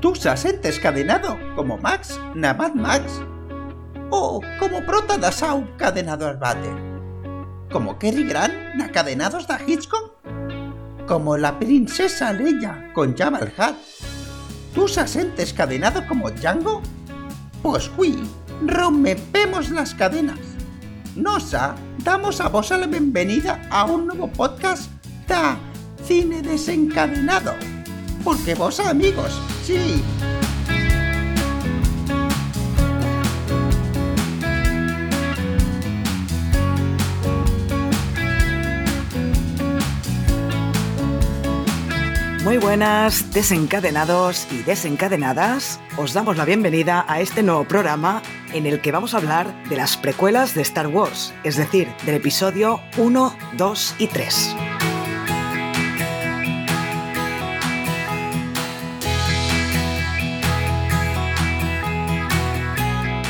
Tú has encadenado como Max na Max o como prota da Sau cadenado al váter. Como Kerry Grant na Cadenados da Hitchcock como la princesa Leia con Jabba el Hutt. ¿Tú se has cadenado como Django? Pues oui, rompemos las cadenas. Nosa, damos a vos la bienvenida a un nuevo podcast de Cine Desencadenado. Porque vos amigos, Muy buenas, desencadenados y desencadenadas. Os damos la bienvenida a este nuevo programa en el que vamos a hablar de las precuelas de Star Wars, es decir, del episodio 1, 2 y 3.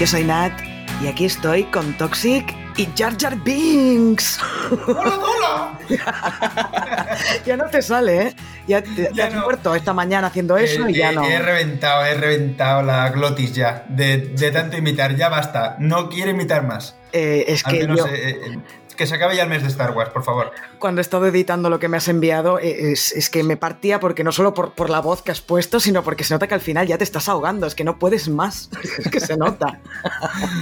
Yo soy Nat y aquí estoy con Toxic y Jar Jar Binks. ¡Hola, hola! ya no te sale, ¿eh? Ya te, has muerto esta mañana haciendo eso y ya no. He reventado, he reventado la glotis ya de, tanto imitar. Ya basta, no quiero imitar más. Eh, es que yo... Eh, eh, que se acabe ya el mes de Star Wars, por favor. Cuando he estado editando lo que me has enviado, es, que me partía porque no solo por, por, la voz que has puesto, sino porque se nota que al final ya te estás ahogando, es que no puedes más, es que se nota.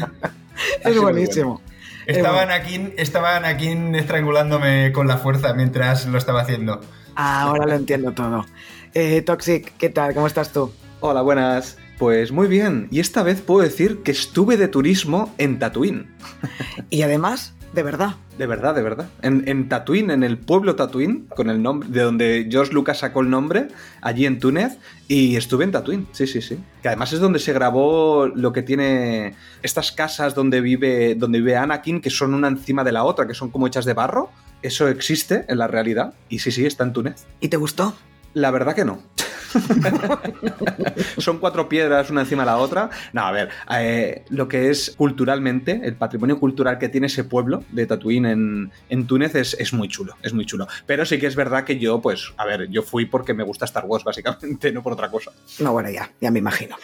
es buenísimo. Estaban aquí, estaban aquí estrangulándome con la fuerza mientras lo estaba haciendo. ahora lo entiendo todo. Eh, Toxic, ¿qué tal? ¿Cómo estás tú? Hola, buenas. Pues muy bien, y esta vez puedo decir que estuve de turismo en Tatooine. y además, de verdad. De verdad, de verdad. En, en, Tatooine, en el pueblo Tatooine, con el nombre, de donde George Lucas sacó el nombre, allí en Túnez, y estuve en Tatooine, sí, sí, sí. Que además es donde se grabó lo que tiene estas casas donde vive, donde vive Anakin, que son una encima de la otra, que son como hechas de barro. Eso existe en la realidad, y sí, sí, está en Túnez. ¿Y te gustó? La verdad que no. Son cuatro piedras una encima de la otra. No, a ver, eh, lo que es culturalmente, el patrimonio cultural que tiene ese pueblo de Tatooine en, en Túnez es, es, muy chulo, es muy chulo. Pero sí que es verdad que yo, pues, a ver, yo fui porque me gusta Star Wars, básicamente, no por otra cosa. No, bueno, ya, ya me imagino.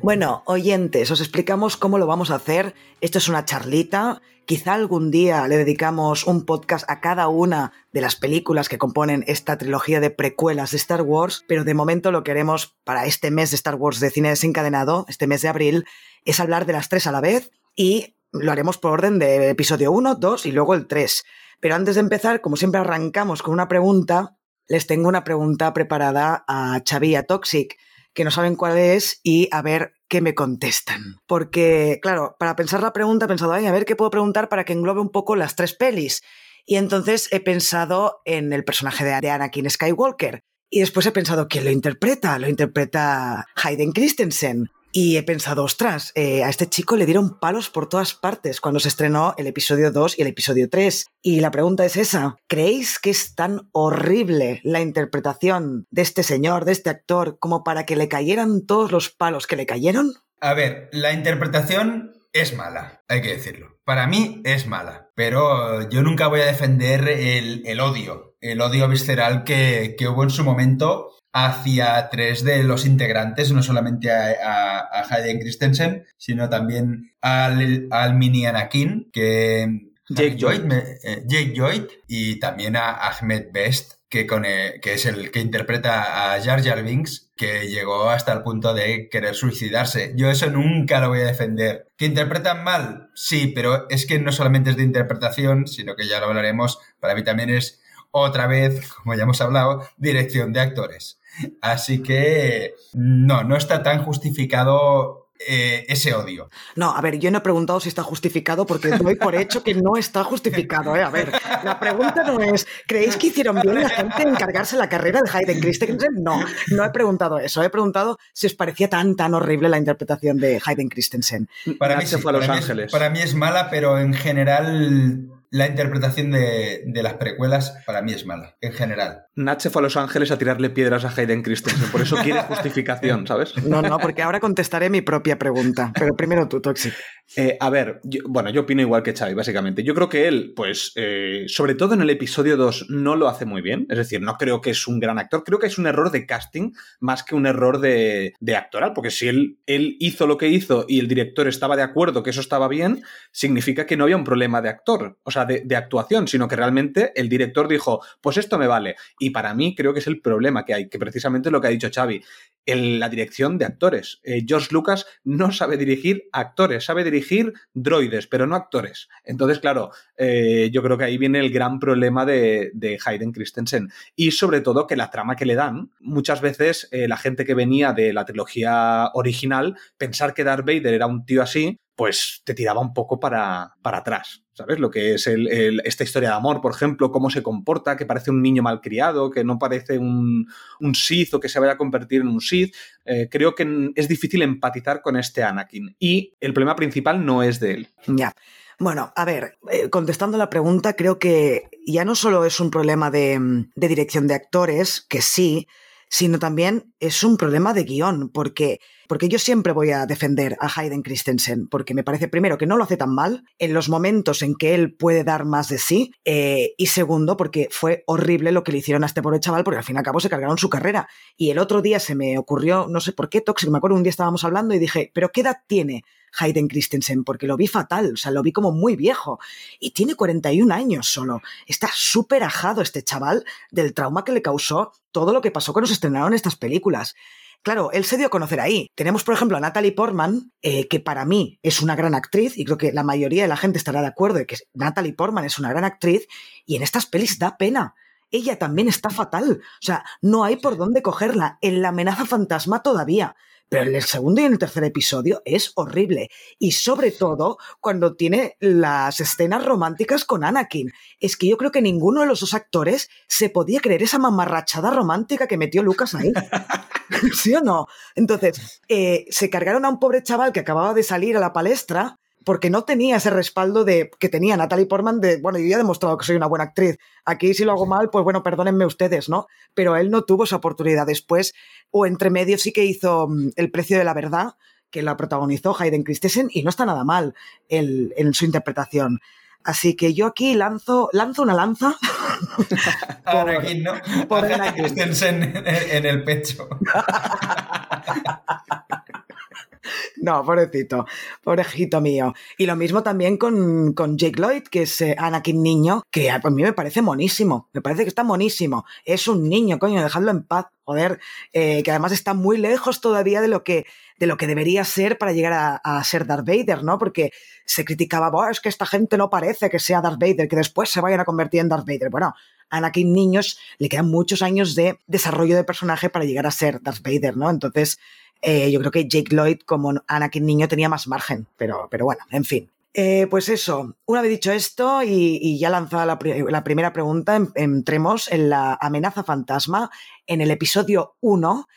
Bueno, oyentes, os explicamos cómo lo vamos a hacer. Esto es una charlita Quizá algún día le dedicamos un podcast a cada una de las películas que componen esta trilogía de precuelas de Star Wars, pero de momento lo que haremos para este mes de Star Wars de cine desencadenado, este mes de abril, es hablar de las tres a la vez y lo haremos por orden de episodio 1, 2 y luego el 3. Pero antes de empezar, como siempre arrancamos con una pregunta, les tengo una pregunta preparada a Xavi a Toxic, que no saben cuál es y a ver qué me contestan. Porque, claro, para pensar la pregunta he pensado, Ay, a ver qué puedo preguntar para que englobe un poco las tres pelis. Y entonces he pensado en el personaje de Anakin Skywalker. Y después he pensado, ¿quién lo interpreta? Lo interpreta Hayden Christensen. Y he pensado, ostras, eh, a este chico le dieron palos por todas partes cuando se estrenó el episodio 2 y el episodio 3. Y la pregunta es esa, ¿creéis que es tan horrible la interpretación de este señor, de este actor, como para que le cayeran todos los palos que le cayeron? A ver, la interpretación es mala, hay que decirlo. Para mí es mala, pero yo nunca voy a defender el, odio, el odio visceral que, que hubo en su momento hacia tres de los integrantes, no solamente a, Hayden Christensen, sino también al, al mini Anakin, que Jake Lloyd, eh, Jake Lloyd y también a Ahmed Best, que, con que es el que interpreta a Jar Jar Binks, que llegó hasta el punto de querer suicidarse. Yo eso nunca lo voy a defender. ¿Que interpretan mal? Sí, pero es que no solamente es de interpretación, sino que ya lo hablaremos, para mí también es otra vez, como ya hemos hablado, dirección de actores. Así que no, no está tan justificado eh, ese odio. No, a ver, yo no he preguntado si está justificado porque doy por hecho que no está justificado. ¿eh? A ver, la pregunta no es, ¿creéis que hicieron bien la gente en encargarse la carrera de Hayden Christensen? No, no he preguntado eso. He preguntado si os parecía tan, tan horrible la interpretación de Hayden Christensen. Para mí, fue a Los Ángeles. para mí es mala, pero en general La interpretación de, de, las precuelas para mí es mala, en general. Nache fue a Los Ángeles a tirarle piedras a Hayden Christensen, por eso quiere justificación, ¿sabes? No, no, porque ahora contestaré mi propia pregunta, pero primero tú, Toxic. Eh, a ver, yo, bueno, yo opino igual que Xavi, básicamente. Yo creo que él, pues, eh, sobre todo en el episodio 2, no lo hace muy bien. Es decir, no creo que es un gran actor, creo que es un error de casting más que un error de, de actoral, porque si él, él hizo lo que hizo y el director estaba de acuerdo que eso estaba bien, significa que no había un problema de actor, o sea, de, de actuación, sino que realmente el director dijo, pues esto me vale. Y para mí creo que es el problema que hay, que precisamente es lo que ha dicho Xavi, en la dirección de actores. Eh, George Lucas no sabe dirigir actores, sabe dirigir droides, pero no actores. Entonces, claro, eh, yo creo que ahí viene el gran problema de, de, Hayden Christensen. Y sobre todo que la trama que le dan, muchas veces eh, la gente que venía de la trilogía original, pensar que Darth Vader era un tío así, pues te tiraba un poco para, para atrás. ¿Sabes? Lo que es esta historia de amor, por ejemplo, cómo se comporta, que parece un niño malcriado, que no parece un, un Sith o que se vaya a convertir en un Sith. Eh, creo que es difícil empatizar con este Anakin. Y el problema principal no es de él. Ya. Bueno, a ver, eh, contestando la pregunta, creo que ya no solo es un problema de, de dirección de actores, que sí, sino también es un problema de guion, porque, porque yo siempre voy a defender a Hayden Christensen, porque me parece primero que no lo hace tan mal en los momentos en que él puede dar más de sí, eh, y segundo, porque fue horrible lo que le hicieron a este pobre chaval, porque al fin y al cabo se cargaron su carrera. Y el otro día se me ocurrió, no sé por qué, Toxic, me acuerdo un día estábamos hablando y dije, ¿pero qué edad tiene? Hayden Christensen, porque lo vi fatal, o sea, lo vi como muy viejo. Y tiene 41 años solo. Está súper ajado este chaval del trauma que le causó todo lo que pasó cuando se estrenaron estas películas. Claro, él se dio a conocer ahí. Tenemos, por ejemplo, a Natalie Portman, eh, que para mí es una gran actriz, y creo que la mayoría de la gente estará de acuerdo de que Natalie Portman es una gran actriz, y en estas pelis da pena. Ella también está fatal. O sea, no hay por dónde cogerla. En la amenaza fantasma todavía. Pero en el segundo y en el tercer episodio es horrible. Y sobre todo cuando tiene las escenas románticas con Anakin. Es que yo creo que ninguno de los dos actores se podía creer esa mamarrachada romántica que metió Lucas ahí. ¿Sí o no? Entonces, eh, se cargaron a un pobre chaval que acababa de salir a la palestra porque no tenía ese respaldo de que tenía Natalie Portman de, bueno, yo ya he demostrado que soy una buena actriz. Aquí si lo hago mal, pues bueno, perdónenme ustedes, ¿no? Pero él no tuvo esa oportunidad después, o entre medio sí que hizo mm, El precio de la verdad, que la protagonizó Hayden Christensen, y no está nada mal el, en su interpretación. Así que yo aquí lanzo, lanzo una lanza. por, Anakin, ¿no? Por Anakin. Christensen en, en el pecho. No, pobrecito, pobrejito mío. Y lo mismo también con, con Jake Lloyd, que es eh, Anakin niño, que a mí me parece monísimo, me parece que está monísimo. Es un niño, coño, dejadlo en paz, joder, eh, que además está muy lejos todavía de lo que, de lo que debería ser para llegar a, ser Darth Vader, ¿no? Porque se criticaba, es que esta gente no parece que sea Darth Vader, que después se vayan a convertir en Darth Vader. Bueno, Anakin niños le quedan muchos años de desarrollo de personaje para llegar a ser Darth Vader, ¿no? Entonces, eh, yo creo que Jake Lloyd como Anakin niño tenía más margen, pero, pero bueno, en fin. Eh, pues eso, una vez dicho esto y, y ya lanzada la, la, primera pregunta, entremos en la amenaza fantasma en el episodio 1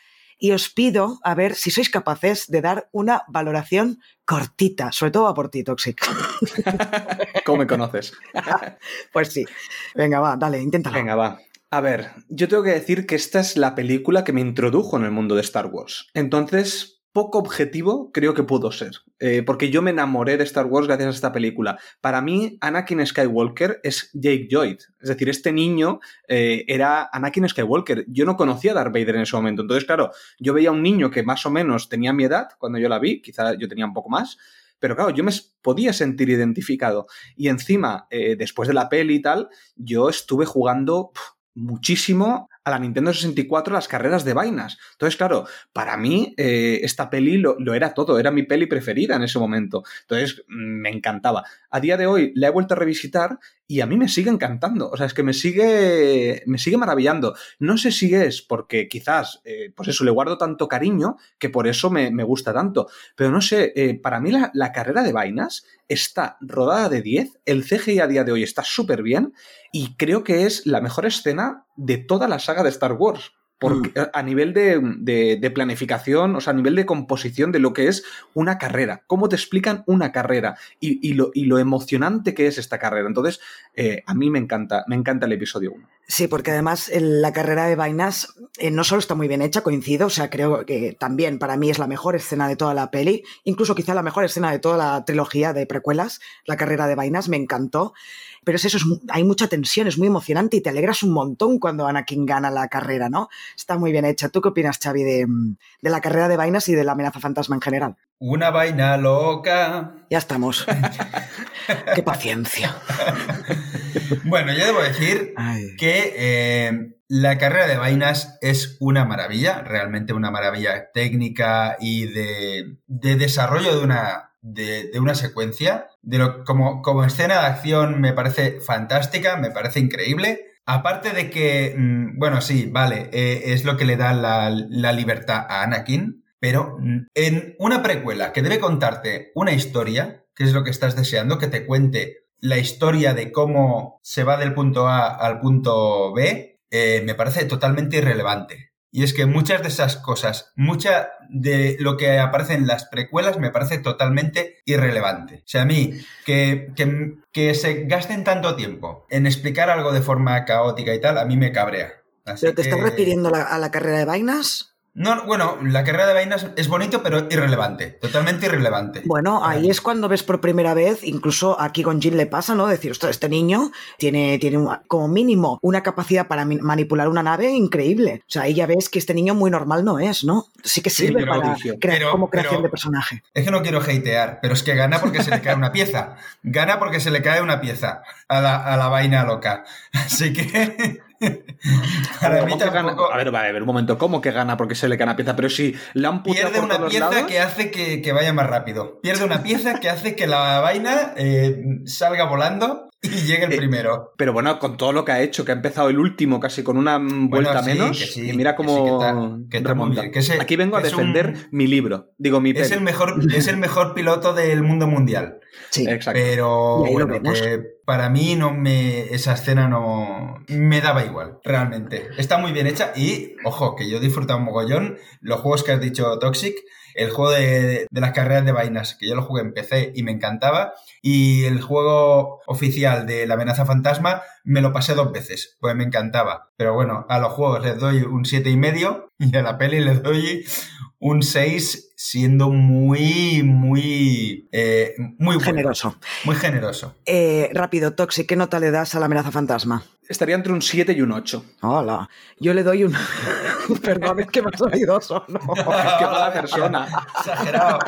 y os pido a ver si sois capaces de dar una valoración cortita, sobre todo a por ti, Toxic. ¿Cómo me conoces? pues sí. Venga, va, dale, inténtalo. Venga, va. A ver, yo tengo que decir que esta es la película que me introdujo en el mundo de Star Wars. Entonces, poco objetivo creo que pudo ser. Eh, porque yo me enamoré de Star Wars gracias a esta película. Para mí, Anakin Skywalker es Jake Lloyd. Es decir, este niño eh, era Anakin Skywalker. Yo no conocía a Darth Vader en ese momento. Entonces, claro, yo veía a un niño que más o menos tenía mi edad cuando yo la vi. Quizá yo tenía un poco más. Pero claro, yo me podía sentir identificado. Y encima, eh, después de la peli y tal, yo estuve jugando muchísimo a la Nintendo 64 las carreras de vainas. Entonces, claro, para mí eh, esta peli lo, lo, era todo, era mi peli preferida en ese momento. Entonces, me encantaba. A día de hoy la he vuelto a revisitar y a mí me sigue encantando. O sea, es que me sigue, me sigue maravillando. No sé si es porque quizás, eh, pues eso, le guardo tanto cariño que por eso me, me gusta tanto. Pero no sé, eh, para mí la, la, carrera de vainas está rodada de 10, el CGI a día de hoy está súper bien y creo que es la mejor escena de toda la saga de Star Wars porque, Mm. a nivel de, de- de planificación, o sea, a nivel de composición de lo que es una carrera. ¿Cómo te explican una carrera? Y, y lo, y lo emocionante que es esta carrera. Entonces, eh, a mí me encanta, me encanta el episodio 1. Sí, porque además el- la carrera de vainas eh, no solo está muy bien hecha, coincido, o sea, creo que también para mí es la mejor escena de toda la peli, incluso quizá la mejor escena de toda la trilogía de precuelas, la carrera de vainas, me encantó. Pero es eso, es hay mucha tensión, es muy emocionante y te alegras un montón cuando Anakin gana la carrera, ¿no? Está muy bien hecha. ¿Tú qué opinas, Xavi, de, mm, de la carrera de vainas y de la amenaza fantasma en general? Una vaina loca. Ya estamos. qué paciencia. Bueno, yo debo decir Ay. que eh, la carrera de vainas es una maravilla, realmente una maravilla técnica y de, de desarrollo de una, de, una secuencia. De lo, como, como escena de acción me parece fantástica, me parece increíble. Aparte de que, mm, bueno, sí, vale, eh, es lo que le da la, la libertad a Anakin, pero mm, en una precuela que debe contarte una historia, que es lo que estás deseando, que te cuente la historia de cómo se va del punto A al punto B, eh, me parece totalmente irrelevante. Y es que muchas de esas cosas, mucha de lo que aparece en las precuelas me parece totalmente irrelevante. O sea, a mí, que, que, que se gasten tanto tiempo en explicar algo de forma caótica y tal, a mí me cabrea. Así ¿Pero te que- estás refiriendo a la, a la carrera de vainas? No, bueno, la carrera de vainas es bonito, pero irrelevante. Totalmente irrelevante. Bueno, ahí es cuando ves por primera vez, incluso aquí con Jin le pasa, ¿no? Decir, ostras, este niño tiene, tiene como mínimo una capacidad para manipular una nave increíble. O sea, ahí ya ves que este niño muy normal no es, ¿no? Sí que Sí, sirve pero para dije, crea- pero- como creación pero- de personaje. Es que no quiero hatear, pero es que gana porque se le cae una pieza. Gana porque se le cae una pieza a la, a la vaina loca. Así que. Para mí ¿Cómo que gana? tampoco. A ver, vale, a ver, un momento. ¿Cómo que gana porque se le cae una pieza? Pero si la han Pierde por una pieza lados- que hace que, que vaya más rápido. Pierde una pieza que hace que la vaina eh, salga volando y llegue el Eh, primero. Pero bueno, con todo lo que ha hecho, que ha empezado el último casi con una Bueno, vuelta sí, menos, sí, y mira sí, cómo que está- que está que ese- Aquí vengo a defender un- mi libro, digo mi Es peli. el, mejor, es el mejor piloto del mundo mundial. Sí. Exacto. Pero bueno, que para mí no me esa escena no me daba igual, realmente. Está muy bien hecha y, ojo, que yo he disfrutado un mogollón los juegos que has dicho Toxic, el juego de, de las carreras de vainas, que yo lo jugué en PC y me encantaba, y el juego oficial de la amenaza fantasma me lo pasé dos veces, pues me encantaba. Pero bueno, a los juegos les doy un siete y medio y a la peli les doy un 6 siendo muy, muy, eh, muy bueno, Generoso. muy generoso. Eh, rápido, Toxic, ¿qué nota le das a la amenaza fantasma? Estaría entre un 7 y un 8. Hola. Yo le doy un. Perdón, es que me ha salido solo. Qué mala persona. Exagerado.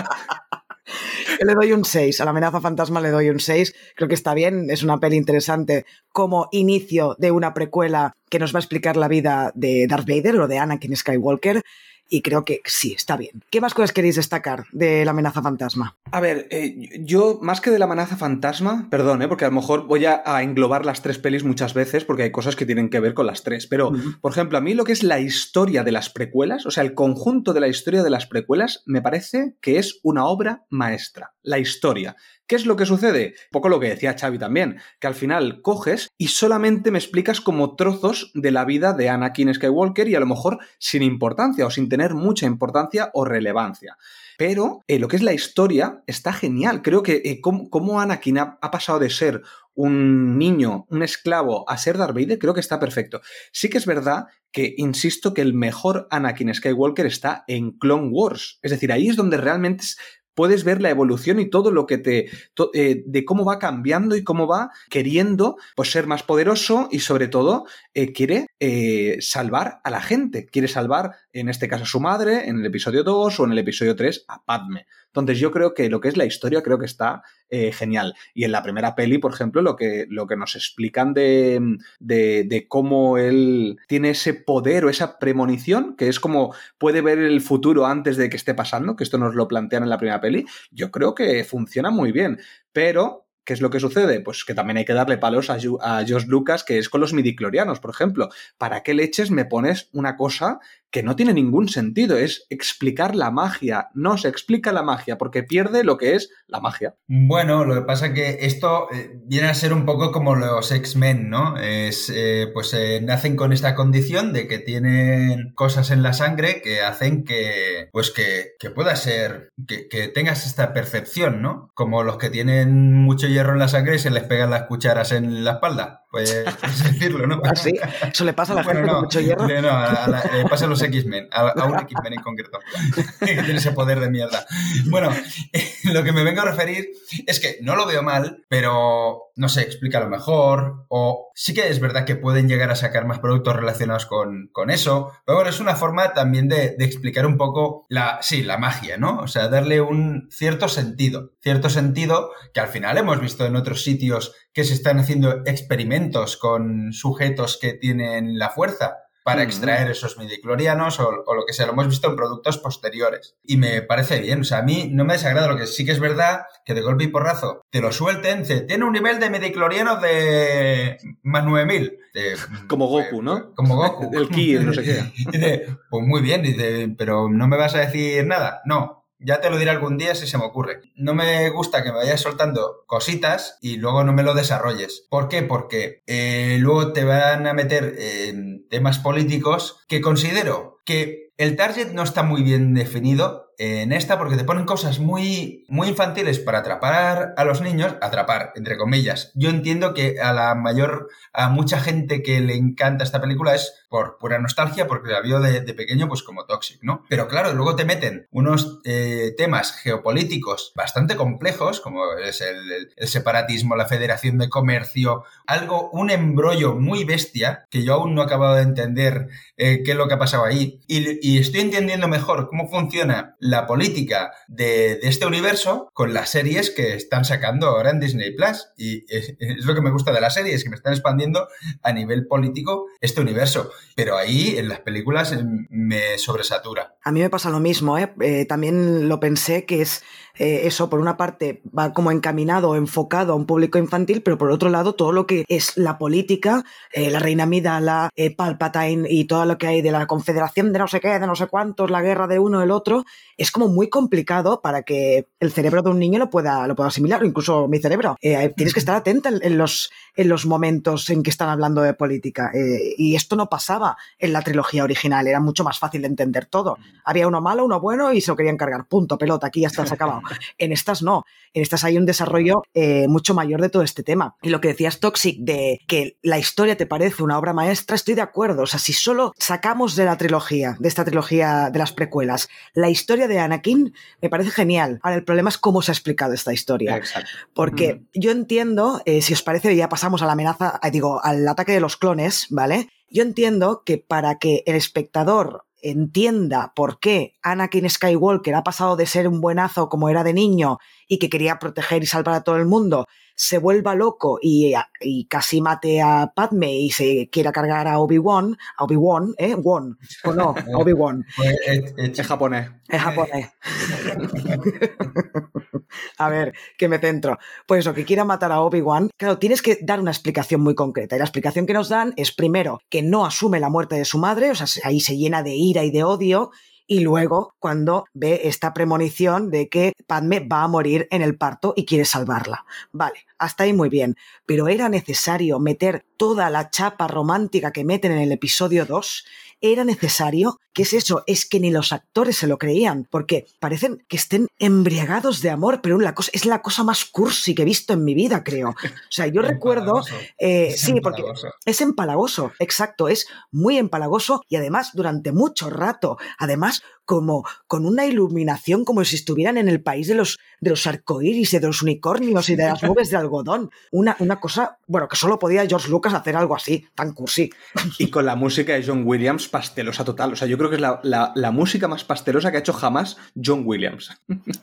Yo le doy un 6. A la amenaza fantasma le doy un 6. Creo que está bien. Es una peli interesante como inicio de una precuela que nos va a explicar la vida de Darth Vader o de Anakin Skywalker. Y creo que sí, está bien. ¿Qué más cosas queréis destacar de la amenaza fantasma? A ver, eh, yo más que de la amenaza fantasma, perdón, eh, porque a lo mejor voy a, a englobar las tres pelis muchas veces porque hay cosas que tienen que ver con las tres. Pero, por ejemplo, a mí lo que es la historia de las precuelas, o sea, el conjunto de la historia de las precuelas, me parece que es una obra maestra. La historia. ¿Qué es lo que sucede? Un poco lo que decía Xavi también, que al final coges y solamente me explicas como trozos de la vida de Anakin Skywalker y a lo mejor sin importancia o sin tener mucha importancia o relevancia. Pero eh, lo que es la historia está genial. Creo que eh, cómo, Anakin ha, ha pasado de ser un niño, un esclavo, a ser Darth Vader, creo que está perfecto. Sí que es verdad que, insisto, que el mejor Anakin Skywalker está en Clone Wars. Es decir, ahí es donde realmente puedes ver la evolución y todo lo que te... eh, de cómo va cambiando y cómo va queriendo pues, ser más poderoso y sobre todo eh, quiere eh, salvar a la gente. Quiere salvar, en este caso, a su madre, en el episodio 2 o en el episodio 3, a Padme. Entonces yo creo que lo que es la historia creo que está eh, genial. Y en la primera peli, por ejemplo, lo que, lo que nos explican de, de, cómo él tiene ese poder o esa premonición, que es como puede ver el futuro antes de que esté pasando, que esto nos lo plantean en la primera peli, yo creo que funciona muy bien. Pero ¿Qué es lo que sucede? Pues que también hay que darle palos a, a Josh Lucas, que es con los midiclorianos, por ejemplo. ¿Para qué leches me pones una cosa que no tiene ningún sentido, es explicar la magia, no se explica la magia porque pierde lo que es la magia. Bueno, lo que pasa que esto eh, viene a ser un poco como los X-Men, ¿no? Es, eh, pues eh, nacen con esta condición de que tienen cosas en la sangre que hacen que, pues que, que pueda ser, que, que tengas esta percepción, ¿no? Como los que tienen mucho hierro en la sangre y se les pegan las cucharas en la espalda. Pues, es decirlo, ¿no? ¿Ah, sí? ¿Eso le pasa a la gente con mucho hierro? No, a, a la- le pasa a los X-Men, a, a un X-Men en concreto, que tiene ese poder de mierda. Bueno, lo que me vengo a referir es que no lo veo mal, pero no sé, explícalo mejor. O sí que es verdad que pueden llegar a sacar más productos relacionados con, con eso. Pero bueno, es una forma también de, de explicar un poco la, sí, la magia, ¿no? O sea, darle un cierto sentido. Cierto sentido que al final hemos visto en otros sitios que se están haciendo experimentos con sujetos que tienen la fuerza para Mm. extraer esos midiclorianos o, o lo que sea. Lo hemos visto en productos posteriores. Y me parece bien. O sea, a mí no me desagrada. Lo que sí que es verdad que de golpe y porrazo te lo suelten. Dice, tiene un nivel de midiclorianos de más 9000. De- Como Goku, ¿no? Como Goku. El ki, no sé qué. Dice, pues muy bien, dice, pero no me vas a decir nada. No, ya te lo diré algún día si se me ocurre. No me gusta que me vayas soltando cositas y luego no me lo desarrolles. ¿Por qué? Porque eh, luego te van a meter en temas políticos que considero que el target no está muy bien definido en esta porque te ponen cosas muy, muy infantiles para atrapar a los niños, atrapar, entre comillas. Yo entiendo que a la mayor, a mucha gente que le encanta esta película es por pura nostalgia, porque la vio de, pequeño pues como Toxic, ¿no? Pero claro, luego te meten unos eh, temas geopolíticos bastante complejos, como es el, separatismo, la federación de comercio, algo, un embrollo muy bestia, que yo aún no he acabado de entender eh, qué es lo que ha pasado ahí, y estoy entendiendo mejor cómo funciona la política de, este universo con las series que están sacando ahora en Disney Plus. Y es, es lo que me gusta de las series, que me están expandiendo a nivel político este universo. Pero ahí en las películas me sobresatura. A mí me pasa lo mismo, ¿eh? Eh, también lo pensé que es eh, eso, por una parte, va como encaminado, enfocado a un público infantil, pero por otro lado, todo lo que es la política, eh, la reina Midala, Palpatine y todo lo que hay de la confederación de no sé qué, de no sé cuántos, la guerra de uno del otro, es como muy complicado para que el cerebro de un niño lo pueda, lo pueda asimilar, o incluso mi cerebro. Tienes que estar atenta en, los, en los momentos en que están hablando de política. Y esto no pasaba en la trilogía original, era mucho más fácil de entender todo. Había uno malo, uno bueno y se lo querían cargar. Punto, pelota, aquí ya está, se acabado. En estas no. En estas hay un desarrollo eh, mucho mayor de todo este tema. Y lo que decías, Toxic, de que la historia te parece una obra maestra, estoy de acuerdo. O sea, si solo sacamos de la trilogía, de esta trilogía de las precuelas, la historia de Anakin, me parece genial. Ahora, el problema es cómo se ha explicado esta historia. Exacto. Porque yo entiendo, eh, si os parece, ya pasamos a la amenaza, eh, digo, al ataque de los clones, ¿vale? Yo entiendo que para que el espectador entienda por qué Anakin Skywalker ha pasado de ser un buenazo como era de niño y que quería proteger y salvar a todo el mundo, se vuelva loco y, y casi mate a Padme y se quiera cargar a Obi-Wan, a Obi-Wan, ¿eh? Won, o no, a Obi-Wan. Pues, eh, eh, Es japonés. Es japonés. a ver, que me centro. Pues eso, que quiera matar a Obi-Wan, claro, tienes que dar una explicación muy concreta. Y la explicación que nos dan es primero que no asume la muerte de su madre, o sea, ahí se llena de ira y de odio. Y luego, cuando ve esta premonición de que Padme va a morir en el parto y quiere salvarla. Vale, hasta ahí muy bien. Pero era necesario meter toda la chapa romántica que meten en el episodio 2 era necesario. ¿Qué es eso? Es que ni los actores se lo creían, porque parecen que estén embriagados de amor, pero la cosa, es la cosa más cursi que he visto en mi vida, creo. O sea, yo recuerdo... eh, sí, porque es empalagoso, exacto, es muy empalagoso y además durante mucho rato, además como con una iluminación como si estuvieran en el país de los, de los arcoíris y de los unicornios y de las nubes de algodón. Una, una cosa, bueno, que solo podía George Lucas hacer algo así, tan cursi. Y con la música de John Williams, pastelosa total. O sea, yo creo que es la, la- la música más pastelosa que ha hecho jamás John Williams.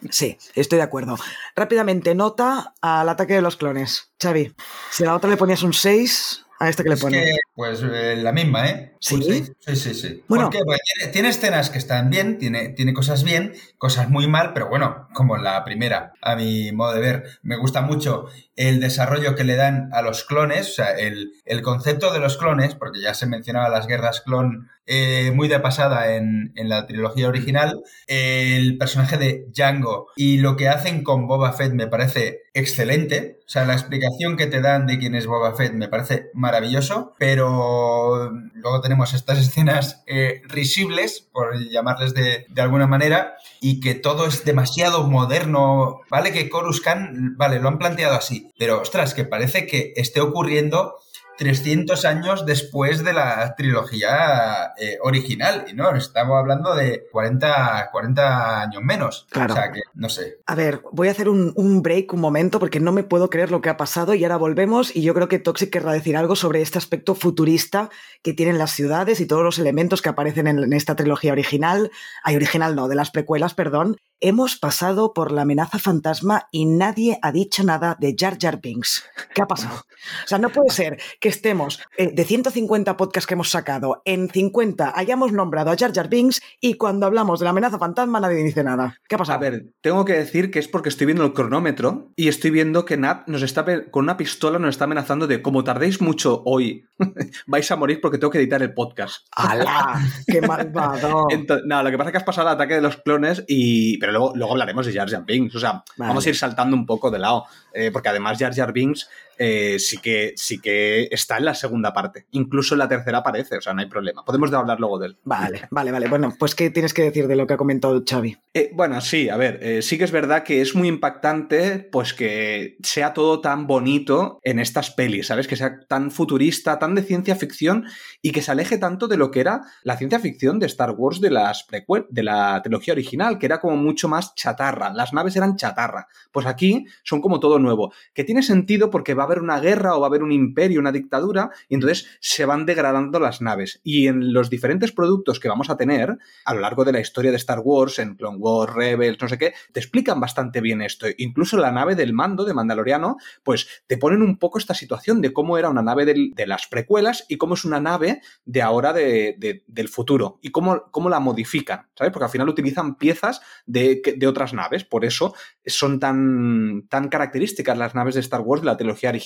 Sí, estoy de acuerdo. Rápidamente, nota al ataque de los clones. Xavi, si a la otra le ponías un 6, a este que le Es pones. que, pues eh, la misma, ¿eh? ¿Sí? Sí, sí, sí. Bueno. ¿Por qué? Porque tiene, tiene escenas que están bien, tiene, tiene cosas bien, cosas muy mal, pero bueno, como la primera. a mi modo de ver. Me gusta mucho el desarrollo que le dan a los clones, o sea, el, el concepto de los clones, porque ya se mencionaba las guerras clon eh, muy de pasada en, en, la trilogía original, el personaje de Django y lo que hacen con Boba Fett me parece excelente. O sea, la explicación que te dan de quién es Boba Fett me parece maravilloso, pero luego tenemos estas escenas eh, risibles, por llamarles de, de, alguna manera, y que todo es demasiado moderno. Vale que Coruscant, vale, lo han planteado así, pero ostras, que parece que esté ocurriendo 300 años después de la trilogía eh, original. Y no, estamos hablando de 40, 40 años menos. Claro. O sea que, no sé. A ver, voy a hacer un, un, break un momento porque no me puedo creer lo que ha pasado y ahora volvemos y yo creo que Toxic querrá decir algo sobre este aspecto futurista que tienen las ciudades y todos los elementos que aparecen en, en esta trilogía original. Hay original no, de las precuelas, perdón. Hemos pasado por la amenaza fantasma y nadie ha dicho nada de Jar Jar Binks. ¿Qué ha pasado? O sea, no puede ser que estemos eh, de 150 podcasts que hemos sacado, en 50 hayamos nombrado a Jar Jar Binks y cuando hablamos de la amenaza fantasma nadie dice nada. ¿Qué ha pasado? A ver, tengo que decir que es porque estoy viendo el cronómetro y estoy viendo que Nat nos está con una pistola nos está amenazando de como tardéis mucho hoy, vais a morir porque tengo que editar el podcast. ¡Hala! ¡Qué malvado! Entonces, no, lo que pasa es que has pasado el ataque de los clones y... Pero luego, luego hablaremos de Jar Jar Binks. O sea, vale. vamos a ir saltando un poco de lado. Eh, porque además Jar Jar Binks eh, sí, que, sí que está en la segunda parte. Incluso en la tercera aparece, o sea, no hay problema. Podemos hablar luego de él. Vale, vale, vale. Bueno, pues ¿qué tienes que decir de lo que ha comentado Xavi? Eh, bueno, sí, a ver, eh, sí que es verdad que es muy impactante pues que sea todo tan bonito en estas pelis, ¿sabes? Que sea tan futurista, tan de ciencia ficción y que se aleje tanto de lo que era la ciencia ficción de Star Wars de las de la trilogía original, que era como mucho más chatarra. Las naves eran chatarra. Pues aquí son como todo nuevo, que tiene sentido porque va a haber una guerra o va a haber un imperio, una dictadura, y entonces se van degradando las naves. Y en los diferentes productos que vamos a tener a lo largo de la historia de Star Wars, en Clone Wars, Rebels, no sé qué, te explican bastante bien esto. Incluso la nave del mando de Mandaloriano, pues te ponen un poco esta situación de cómo era una nave de las precuelas y cómo es una nave de ahora de, del futuro y cómo, cómo la modifican, ¿sabes? Porque al final utilizan piezas de, de otras naves, por eso son tan, tan características las naves de Star Wars de la trilogía original.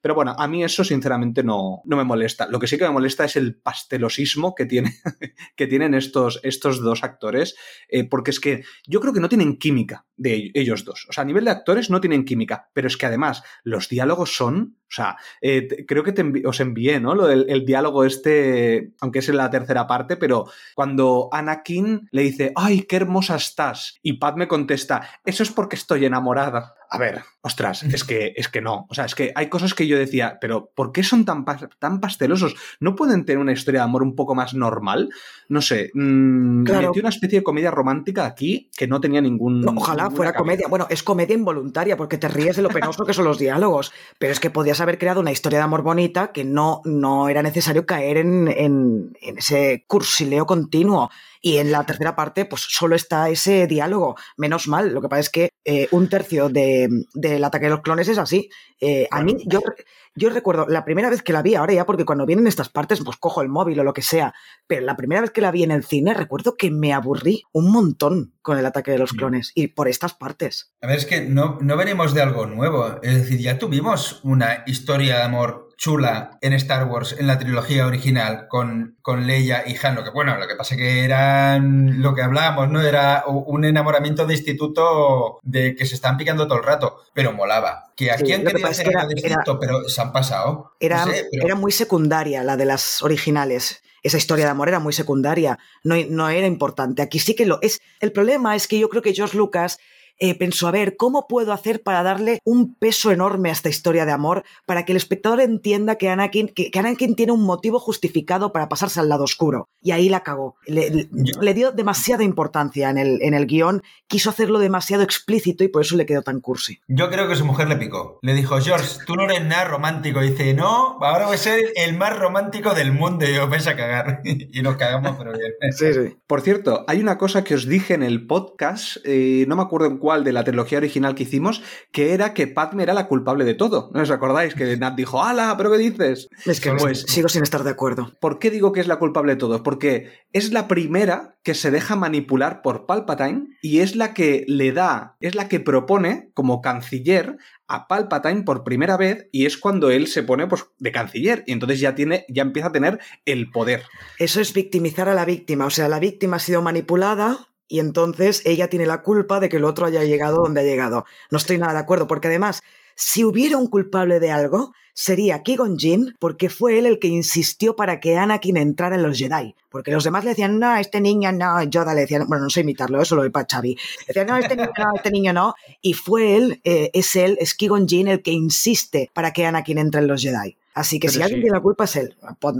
Pero bueno, a mí eso sinceramente no, no me molesta. Lo que sí que me molesta es el pastelosismo que, tiene, que tienen estos, estos dos actores, eh, porque es que yo creo que no tienen química de ellos dos. O sea, a nivel de actores no tienen química, pero es que además los diálogos son o sea, eh, creo que te os envié, ¿no? Lo del, el diálogo este, aunque es en la tercera parte, pero cuando Anakin le dice, ¡ay, qué hermosa estás! Y Pat me contesta, eso es porque estoy enamorada. A ver, ostras, es que, es que no. O sea, es que hay cosas que yo decía, pero ¿por qué son tan, tan pastelosos? ¿No pueden tener una historia de amor un poco más normal? No sé. Mmm, claro. Metí una especie de comedia romántica aquí que no tenía ningún. No, ojalá fuera cabeza. comedia. Bueno, es comedia involuntaria porque te ríes de lo penoso que son los diálogos. Pero es que podías haber creado una historia de amor bonita que no, no era necesario caer en, en, en ese cursileo continuo. Y en la tercera parte, pues solo está ese diálogo. Menos mal. Lo que pasa es que eh, un tercio del de, de ataque de los clones es así. Eh, a mí, yo, yo recuerdo la primera vez que la vi, ahora ya, porque cuando vienen estas partes, pues cojo el móvil o lo que sea. Pero la primera vez que la vi en el cine, recuerdo que me aburrí un montón con el ataque de los clones y por estas partes. A ver, es que no, no venimos de algo nuevo. Es decir, ya tuvimos una historia de amor chula en Star Wars, en la trilogía original, con, con Leia y Han. Lo que, bueno, lo que pasa que eran lo que hablábamos, ¿no? Era un enamoramiento de instituto de que se están picando todo el rato, pero molaba. Que aquí sí, han querido hacer algo distinto, era, pero se han pasado. Era, no sé, pero... era muy secundaria la de las originales esa historia de amor era muy secundaria, no, no, era importante. Aquí sí que lo es. El problema es que yo creo que George Lucas eh, pensó, a ver, ¿cómo puedo hacer para darle un peso enorme a esta historia de amor para que el espectador entienda que Anakin, que, que Anakin tiene un motivo justificado para pasarse al lado oscuro? Y ahí la cagó. Le, le, le dio demasiada importancia en el, en el guion, quiso hacerlo demasiado explícito y por eso le quedó tan cursi. Yo creo que su mujer le picó. Le dijo, George, tú no eres nada romántico. Y dice, no, ahora voy a ser el más romántico del mundo y os vais a cagar. y nos cagamos, pero bien. Sí, sí. Por cierto, hay una cosa que os dije en el podcast, eh, no me acuerdo en cual de la trilogía original que hicimos, que era que Padme era la culpable de todo. ¿No os acordáis? Que Nat dijo, ¡Hala! ¿Pero qué dices? Es que Pues- sigo sin estar de acuerdo. ¿Por qué digo que es la culpable de todo? Porque es la primera que se deja manipular por Palpatine y es la que le da, es la que propone como canciller a Palpatine por primera vez y es cuando él se pone pues de canciller y entonces ya tiene ya empieza a tener el poder. Eso es victimizar a la víctima. O sea, la víctima ha sido manipulada y entonces ella tiene la culpa de que el otro haya llegado donde ha llegado. No estoy nada de acuerdo, porque además, si hubiera un culpable de algo, sería Qui-Gon porque fue él el que insistió para que Anakin entrara en los Jedi. Porque los demás le decían, no, este niño no, Yoda le decían, bueno, no sé imitarlo, eso lo doy para Xavi. Decían, no, este niño no, este niño no. Y fue él, eh, es él, es Qui-Gon el que insiste para que Anakin entre en los Jedi. Así que Pero si alguien sí. tiene la culpa es él.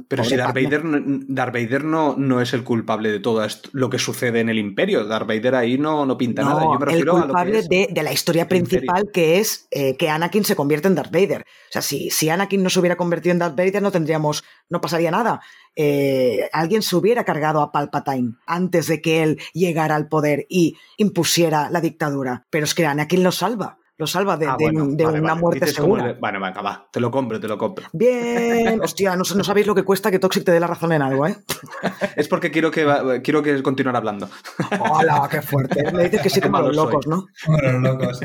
Pero si Darth. Vader, no- Darth Vader no, no es el culpable de todo esto, lo que sucede en el Imperio. Darth Vader ahí no, no pinta nada. Yo me el a lo culpable que es. de, de la historia Imperio. principal que es eh, que Anakin se convierte en Darth Vader. O sea, si, si Anakin no se hubiera convertido en Darth Vader no tendríamos, no pasaría nada. Eh, alguien se hubiera cargado a Palpatine antes de que él llegara al poder y impusiera la dictadura. Pero es que Anakin lo salva. Lo salva de, Ah, de- bueno, de vale, una vale. muerte Dices segura. el- Bueno, venga, va, te lo compro, te lo compro. Bien, hostia, no, no sabéis lo que cuesta que Toxic te dé la razón en algo, ¿eh? Es porque quiero que, quiero que continuar hablando. ¡Hola, qué fuerte! Me dices que sí como los locos, ¿no? Como los locos.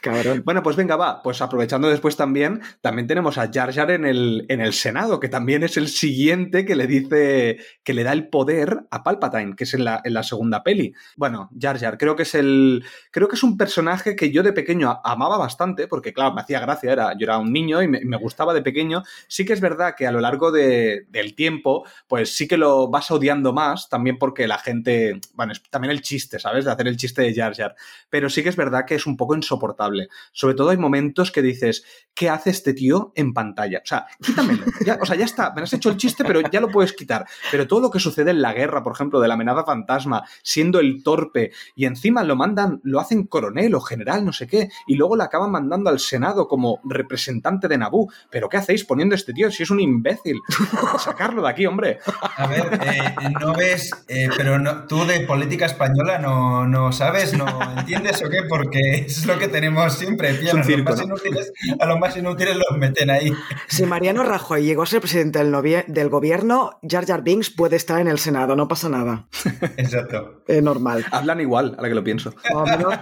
Cabrón. Bueno, pues venga, va. Pues aprovechando después también, también tenemos a Jar Jar en el, en el Senado, que también es el siguiente que le dice, que le da el poder a Palpatine, que es en la, en la segunda peli. Bueno, Jar Jar, creo que es el, creo que es un personaje que yo de pequeño a- amaba bastante, porque claro, me hacía gracia, era, yo era un niño y me, gustaba de pequeño. Sí que es verdad que a lo largo de- del tiempo, pues sí que lo vas odiando más, también porque la gente, bueno, es también el chiste, ¿sabes? De hacer el chiste de Jar Jar. Pero sí que es verdad que es un poco insoportable. Sobre todo hay momentos que dices, ¿qué hace este tío en pantalla? O sea, quítamelo. O sea, ya está, me has hecho el chiste, pero ya lo puedes quitar. Pero todo lo que sucede en la guerra, por ejemplo, de la amenaza fantasma, siendo el torpe, y encima lo mandan, lo hacen coronel o general, no sé qué, y luego lo acaban mandando al Senado como representante de Naboo. ¿Pero qué hacéis poniendo a este tío si es un imbécil? Sacarlo de aquí, hombre. A ver, eh, no ves, eh, pero no, tú de política española no, no sabes, no entiendes o qué, porque es lo que tenemos siempre. Pillan un a los circo, más ¿no? inútiles, a los más inútiles los meten ahí. Si Mariano Rajoy llegó a ser presidente del, gobierno, Jar Jar Binks puede estar en el Senado, no pasa nada. Exacto. Es normal. Hablan igual, ahora que lo pienso. Menos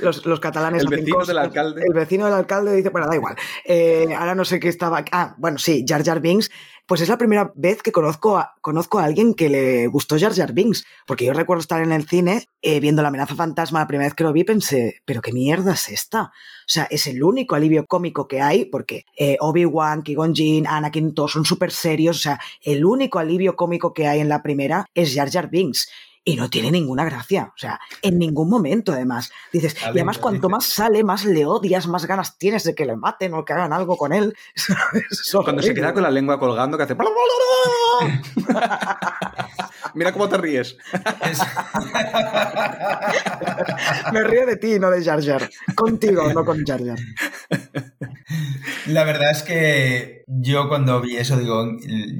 los, los catalanes. El vecino del alcalde. El vecino del alcalde dice, bueno, da igual. Eh, ahora no sé qué estaba. Ah, bueno, sí, Jar Jar Binks. Pues es la primera vez que conozco a, conozco a alguien que le gustó Jar Jar Binks. Porque yo recuerdo estar en el cine eh, viendo La amenaza fantasma la primera vez que lo vi, pensé, ¿pero qué mierda es esta? O sea, es el único alivio cómico que hay, porque eh, Obi-Wan, Qui-Gon Jinn, Anakin, todos son súper serios. O sea, el único alivio cómico que hay en la primera es Jar Jar Binks. Y no tiene ninguna gracia. O sea, en ningún momento, además. Dices, y además, cuanto más sale, más le odias, más ganas tienes de que le maten o que hagan algo con él. Cuando se queda con la lengua colgando, que hace. Mira cómo te ríes. Es- Me río de ti, no de Jar Jar. Contigo, no con Jar Jar. La verdad es que yo cuando vi eso digo,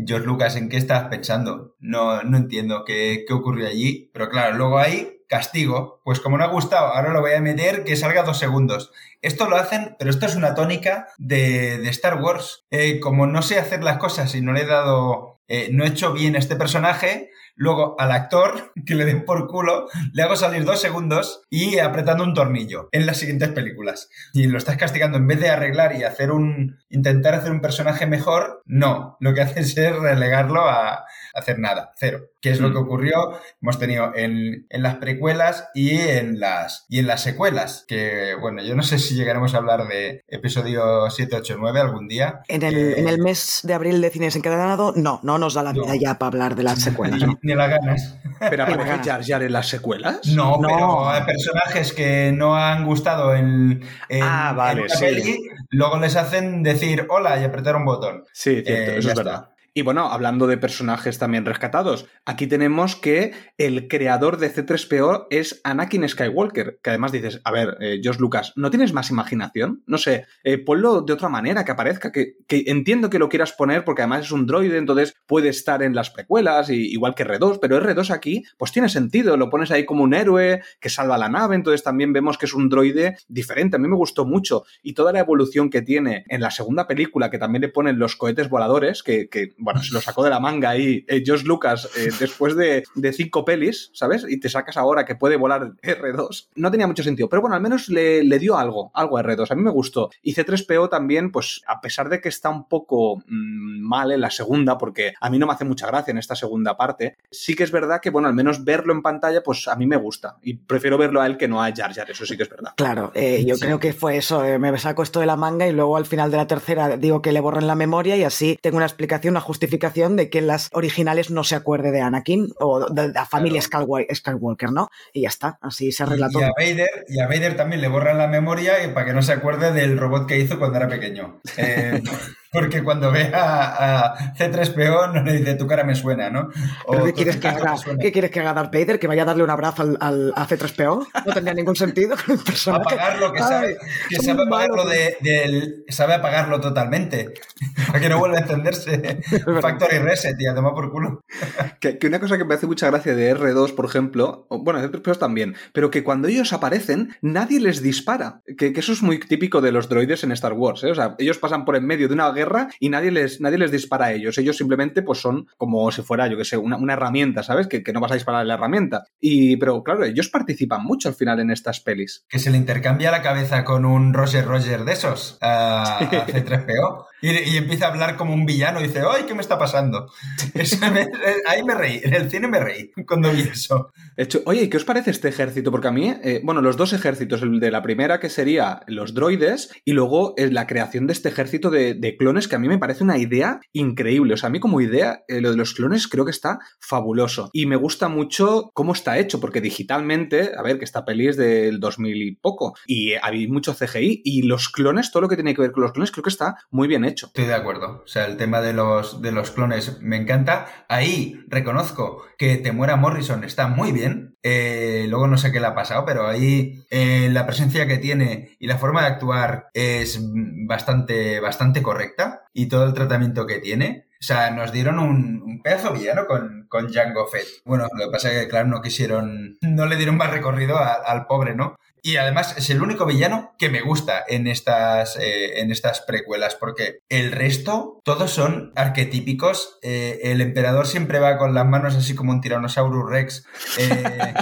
George Lucas, ¿en qué estabas pensando? No, no entiendo qué, qué ocurrió allí, pero claro, luego hay castigo, pues como no ha gustado, ahora lo voy a meter que salga dos segundos. Esto lo hacen, pero esto es una tónica de, de Star Wars. Eh, como no sé hacer las cosas y no le he dado, eh, no he hecho bien este personaje, luego al actor que le den por culo, le hago salir dos segundos y apretando un tornillo en las siguientes películas. Y lo estás castigando en vez de arreglar y hacer un, intentar hacer un personaje mejor, no. Lo que haces es relegarlo a hacer nada, cero. Que es lo Mm. que ocurrió, hemos tenido en, en las precuelas y en las, y en las secuelas. Que, bueno, yo no sé si llegaremos a hablar de episodio 7, 8, 9 algún día. En el, Eh, en el mes de abril de cines encadenado, no, no nos da la No. vida ya para hablar de las secuelas. Ni, ¿no? ni las ganas. Pero Qué aparece. Jar Jar en las secuelas. No, No. pero hay personajes que no han gustado en, en, Ah, vale, en una sí. peli, luego les hacen decir hola y apretar un botón. Sí, cierto, Eh, eso es está. Y bueno, hablando de personajes también rescatados, aquí tenemos que el creador de C3PO es Anakin Skywalker, que además dices, a ver, eh, Josh Lucas, ¿no tienes más imaginación? No sé, eh, ponlo de otra manera, que aparezca, que, que, entiendo que lo quieras poner porque además es un droide, entonces puede estar en las precuelas, y, igual que R2, pero R2 aquí, pues tiene sentido, lo pones ahí como un héroe que salva la nave, entonces también vemos que es un droide diferente, a mí me gustó mucho, y toda la evolución que tiene en la segunda película, que también le ponen los cohetes voladores, que, que bueno, se lo sacó de la manga ahí eh, Josh Lucas eh, después de, de, cinco pelis, ¿sabes? Y te sacas ahora que puede volar R2. No tenía mucho sentido, pero bueno, al menos le, le dio algo, algo a R2. A mí me gustó. Y C3PO también, pues a pesar de que está un poco mmm, mal en la segunda, porque a mí no me hace mucha gracia en esta segunda parte, sí que es verdad que, bueno, al menos verlo en pantalla, pues a mí me gusta. Y prefiero verlo a él que no a Jar Jar, eso sí que es verdad. Claro, eh, yo sí. creo que fue eso. Eh, me saco esto de la manga y luego al final de la tercera digo que le borren la memoria y así tengo una explicación, una justificación de que en las originales no se acuerde de Anakin o de la familia claro. Skywalker, ¿no? Y ya está, así se arregla y, todo. Y a, Vader, y a Vader también le borran la memoria para que no se acuerde del robot que hizo cuando era pequeño. Eh, porque cuando ve a, a, C3PO no le dice tu cara me suena, ¿no? O, ¿Qué, quieres que haga, ¿Qué quieres que haga Darth Vader? ¿Que vaya a darle un abrazo al, al a C3PO? No tendría ningún sentido con. Apagarlo, que sabe, Ay, que sabe apagarlo, de, de, sabe apagarlo totalmente. para que no vuelva a encenderse. Factory Reset, y a tomar por culo. que, que, una cosa que me hace mucha gracia de R2, por ejemplo, bueno, de C3PO también, pero que cuando ellos aparecen, nadie les dispara. Que, que, eso es muy típico de los droides en Star Wars, ¿eh? O sea, ellos pasan por en medio de una guerra y nadie les, nadie les dispara a ellos. Ellos simplemente pues son como si fuera, yo que sé, una, una herramienta, ¿sabes? Que, que, no vas a disparar la herramienta. Y, pero claro, ellos participan mucho al final en estas pelis. Que se le intercambia la cabeza con un Roger Roger de esos a, a C3PO. Y, y, empieza a hablar como un villano y dice, ¡ay, qué me está pasando! Eso me, ahí me reí, en el cine me reí cuando vi eso. Hecho, oye, ¿qué os parece este ejército? Porque a mí, eh, bueno, los dos ejércitos, el de la primera que sería los droides y luego eh, la creación de este ejército de, de, clones que a mí me parece una idea increíble. O sea, a mí como idea, eh, lo de los clones creo que está fabuloso. Y me gusta mucho cómo está hecho, porque digitalmente, a ver, que esta peli es del 2000 y poco, y hay mucho CGI, y los clones, todo lo que tiene que ver con los clones, creo que está muy bien hecho. Estoy de acuerdo. O sea, el tema de los, de los clones me encanta. Ahí reconozco que Temuera Morrison está muy bien. Eh, luego no sé qué le ha pasado, pero ahí eh, la presencia que tiene y la forma de actuar es bastante, bastante correcta. Y todo el tratamiento que tiene. O sea, nos dieron un, un pedazo villano con, con Jango Fett. Bueno, lo que pasa es que, claro, no quisieron, no le dieron más recorrido al pobre, ¿no? Y además es el único villano que me gusta en estas, eh, en estas precuelas, porque el resto, todos son arquetípicos. Eh, el emperador siempre va con las manos así como un Tyrannosaurus Rex, eh,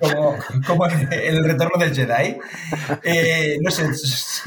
como, como el, el, retorno del Jedi. No sé,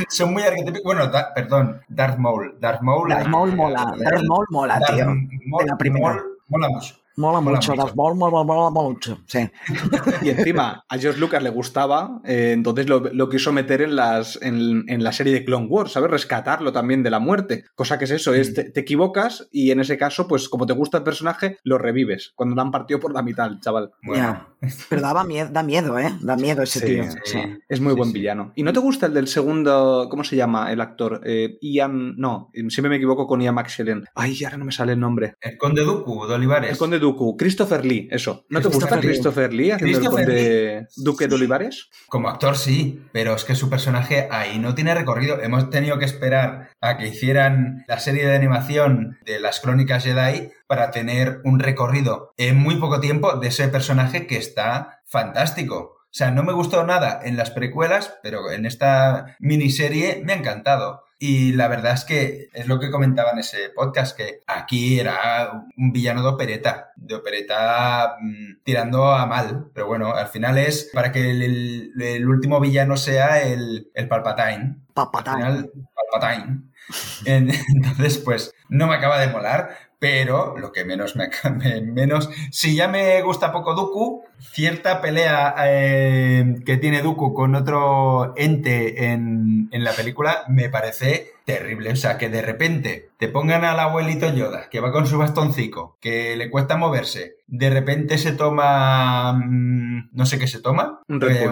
son muy arquetípicos. Bueno, da, perdón, Darth Maul. Darth Maul, Darth Maul mola, Darth Maul mola, Darth tío. Maul, de la primera. Maul mola mucho. Mola, mola mucho, mucho. Mola, mola, mola, mola, mucho, sí. Y encima, a George Lucas le gustaba, eh, entonces lo, lo, quiso meter en, las, en, en, la serie de Clone Wars, ¿sabes? Rescatarlo también de la muerte. Cosa que es eso, es te, te, equivocas y en ese caso, pues como te gusta el personaje, lo revives. Cuando lo han partido por la mitad, chaval. Bueno. Yeah. Pero daba miedo, da miedo, ¿eh? Da miedo ese sí, tío. Sí. Sí. Es muy buen villano. ¿Y no te gusta el del segundo, cómo se llama el actor? Eh, Ian, no, siempre me equivoco con Ian McShellen. Ay, ahora no me sale el nombre. El Conde Dooku de Olivares. El Conde Dooku, Christopher Lee, eso. ¿No te gusta Christopher Lee haciendo Christopher el conde Lee. Duque de Olivares? Como actor sí, pero es que su personaje ahí no tiene recorrido. Hemos tenido que esperar a que hicieran la serie de animación de las crónicas Jedi para tener un recorrido en muy poco tiempo de ese personaje que está fantástico. O sea, no me gustó nada en las precuelas, pero en esta miniserie me ha encantado. Y la verdad es que es lo que comentaba en ese podcast, que aquí era un villano de opereta, de opereta mmm, tirando a mal. Pero bueno, al final es para que el, el, el último villano sea el, el Palpatine. Palpatine. Al final, Palpatine. Entonces, pues no me acaba de molar, pero lo que menos me, me, menos si ya me gusta poco Dooku cierta pelea eh, que tiene Dooku con otro ente en, en, la película me parece terrible. O sea, que de repente te pongan al abuelito Yoda, que va con su bastoncico, que le cuesta moverse, de repente se toma. mm, no sé qué se toma. Un Red Eh,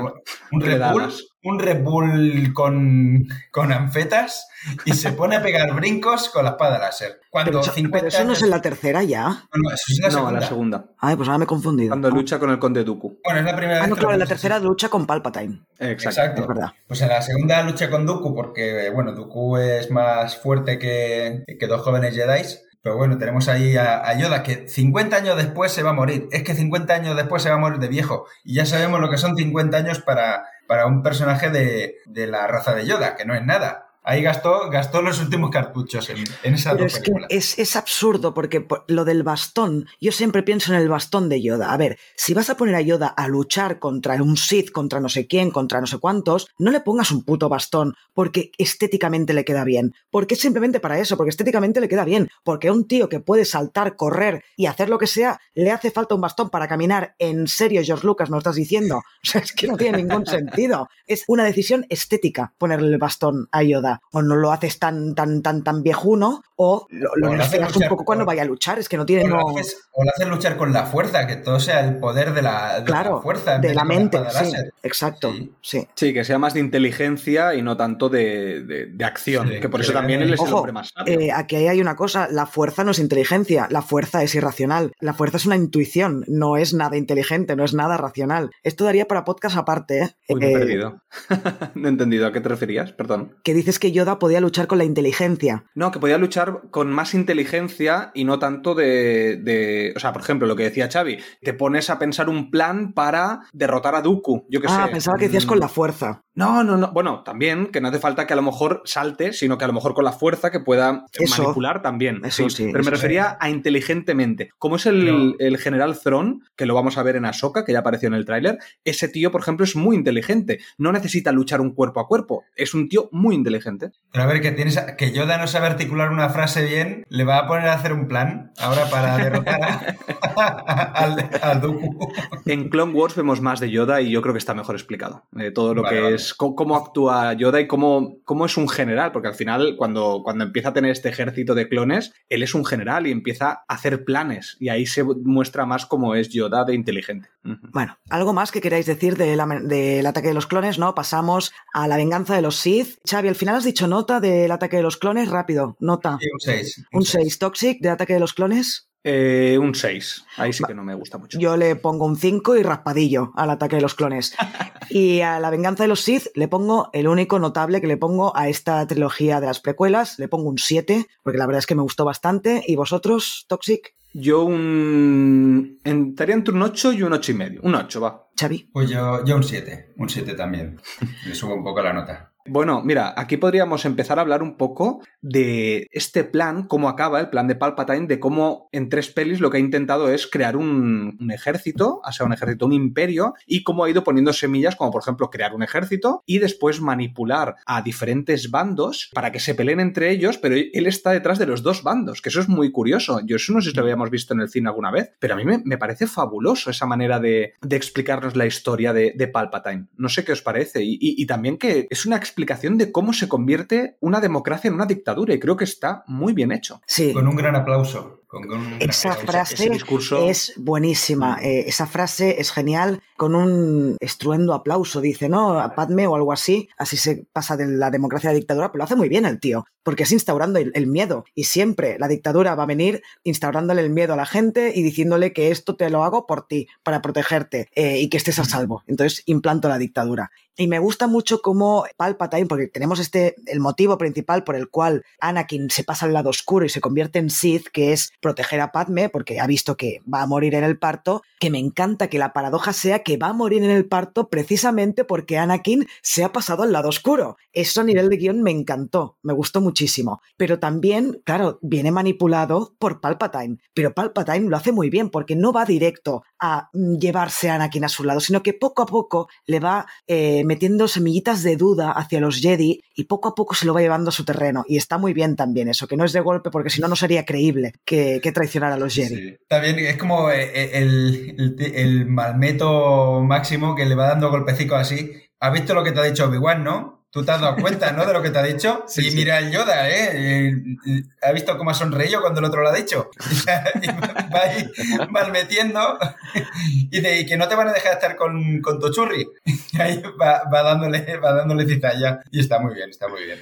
un Red Bull. Un Red Bull con, con anfetas y se pone a pegar brincos con la espada láser. Cuando Pero eso, 50 pero eso no es en la tercera ya. No, no, eso es la no, segunda. la segunda. Ay, pues ahora me he confundido. Cuando Ah. lucha con el conde Dooku. Bueno, es la primera Ah, vez no, claro, en la tercera lucha con Palpatine. Exacto. Exacto. Es verdad. Pues en la segunda lucha con Dooku, porque, bueno, Dooku es más fuerte que, que dos jóvenes Jedi. Pero bueno, tenemos ahí a, a Yoda que 50 años después se va a morir. Es que 50 años después se va a morir de viejo. Y ya sabemos lo que son 50 años para, para un personaje de, de la raza de Yoda, que no es nada. Ahí gastó, gastó los últimos cartuchos en, en esas Pero dos es que películas. es, es absurdo porque por- lo del bastón, yo siempre pienso en el bastón de Yoda. A ver, si vas a poner a Yoda a luchar contra un Sith, contra no sé quién, contra no sé cuántos, no le pongas un puto bastón porque estéticamente le queda bien. Porque es simplemente para eso, porque estéticamente le queda bien. Porque a un tío que puede saltar, correr y hacer lo que sea, le hace falta un bastón para caminar. En serio, George Lucas, me lo estás diciendo. O sea, es que no tiene ningún sentido. Es una decisión estética ponerle el bastón a Yoda. O no lo haces tan, tan, tan, tan viejuno, o lo, lo O lo haces nerfeas un poco cuando con- vaya a luchar. Es que no tiene. O lo, no- haces, o lo haces luchar con la fuerza, que todo sea el poder de la, de Claro, la fuerza. de la mente, sí, exacto, Sí. sí. Sí, que sea más de inteligencia y no tanto de, de- de acción. Sí, que por eso también él es el Ojo, hombre más sabio. eh, aquí hay una cosa, la fuerza no es inteligencia, la fuerza es irracional, la fuerza es una intuición, no es nada inteligente, no es nada racional. Esto daría para podcast aparte, ¿eh? Uy, me he Eh, perdido. no he entendido a qué te referías, perdón. que dices que Yoda podía luchar con la inteligencia. No, que podía luchar con más inteligencia y no tanto de, de- O sea, por ejemplo, lo que decía Xavi, te pones a pensar un plan para derrotar a Dooku. Yo qué Ah, sé. pensaba que decías Mm, con la fuerza. No, no, no. Bueno, también que no hace falta que a lo mejor salte, sino que a lo mejor con la fuerza que pueda Eso. manipular también. Eso sí, Pero me refería a inteligentemente. Como es el, Pero- el general Thrawn, que lo vamos a ver en Ahsoka, que ya apareció en el tráiler, ese tío, por ejemplo, es muy inteligente. No necesita luchar un cuerpo a cuerpo. Es un tío muy inteligente. Pero a ver, que tienes a- que Yoda no sabe articular una frase bien, le va a poner a hacer un plan ahora para derrotar a, al, al Dooku. En Clone Wars vemos más de Yoda y yo creo que está mejor explicado. Eh, todo lo Vale, que vale. es, co- cómo actúa Yoda y cómo, cómo es un general, porque al final, cuando, cuando empieza a tener este ejército de clones, él es un general y empieza a hacer planes. Y ahí se muestra más cómo es Yoda de inteligente. Bueno, algo más que queráis decir del ataque de los clones, ¿no? Pasamos a la venganza de los Sith. Xavi, al final has dicho nota del ataque de los clones, rápido, nota. Sí, un 6. Un 6 Toxic de ataque de los clones. Eh, un 6. Ahí sí que no me gusta mucho. Yo le pongo un 5 y raspadillo al ataque de los clones. Y a la venganza de los Sith le pongo el único notable que le pongo a esta trilogía de las precuelas. Le pongo un 7, porque la verdad es que me gustó bastante. ¿Y vosotros, Toxic? Yo un... Estaría entre un 8 y un 8 y medio. Un 8, va. Xavi. Pues yo, yo un 7. Un 7 también. Le subo un poco la nota. Bueno, mira, aquí podríamos empezar a hablar un poco de este plan, cómo acaba el plan de Palpatine, de cómo en tres pelis lo que ha intentado es crear un, un ejército, o sea, un ejército, un imperio, y cómo ha ido poniendo semillas, como por ejemplo crear un ejército y después manipular a diferentes bandos para que se peleen entre ellos, pero él está detrás de los dos bandos, que eso es muy curioso. Yo eso no sé si lo habíamos visto en el cine alguna vez, pero a mí me, me parece fabuloso esa manera de, de explicarnos la historia de, de Palpatine. No sé qué os parece. Y, y- y también que es una explicación de cómo se convierte una democracia en una dictadura, y creo que está muy bien hecho. Sí. Con un gran aplauso. Con, con Esa frase discurso- es buenísima. Eh, esa frase es genial, con un estruendo aplauso, dice, ¿no? A Padme o algo así. Así se pasa de la democracia a la dictadura, pero lo hace muy bien el tío, porque es instaurando el, el miedo. Y siempre la dictadura va a venir instaurándole el miedo a la gente y diciéndole que esto te lo hago por ti, para protegerte eh, y que estés a salvo. Entonces implanto la dictadura. Y me gusta mucho cómo Palpatine, porque tenemos este, el motivo principal por el cual Anakin se pasa al lado oscuro y se convierte en Sith, que es proteger a Padme, porque ha visto que va a morir en el parto, que me encanta que la paradoja sea que va a morir en el parto precisamente porque Anakin se ha pasado al lado oscuro. Eso a nivel de guion me encantó, me gustó muchísimo. Pero también, claro, viene manipulado por Palpatine, pero Palpatine lo hace muy bien porque no va directo a llevarse a Anakin a su lado, sino que poco a poco le va eh, metiendo semillitas de duda hacia los Jedi y poco a poco se lo va llevando a su terreno. Y está muy bien también eso, que no es de golpe porque si no, no sería creíble que, que traicionara a los Jedi. Sí. También es como eh, el, el, el malmeto máximo que le va dando golpecitos así. ¿Has visto lo que te ha dicho Obi-Wan, no? Tú te has dado cuenta, ¿no? De lo que te ha dicho. Sí, y sí. mira el Yoda, ¿eh? Eh, ¿Ha visto cómo ha sonreído cuando el otro lo ha dicho? y va ahí mal metiendo y de y que no te van a dejar estar con, con tu churri. Y ahí va, va dándole, va dándole cizalla. Y está muy bien, está muy bien.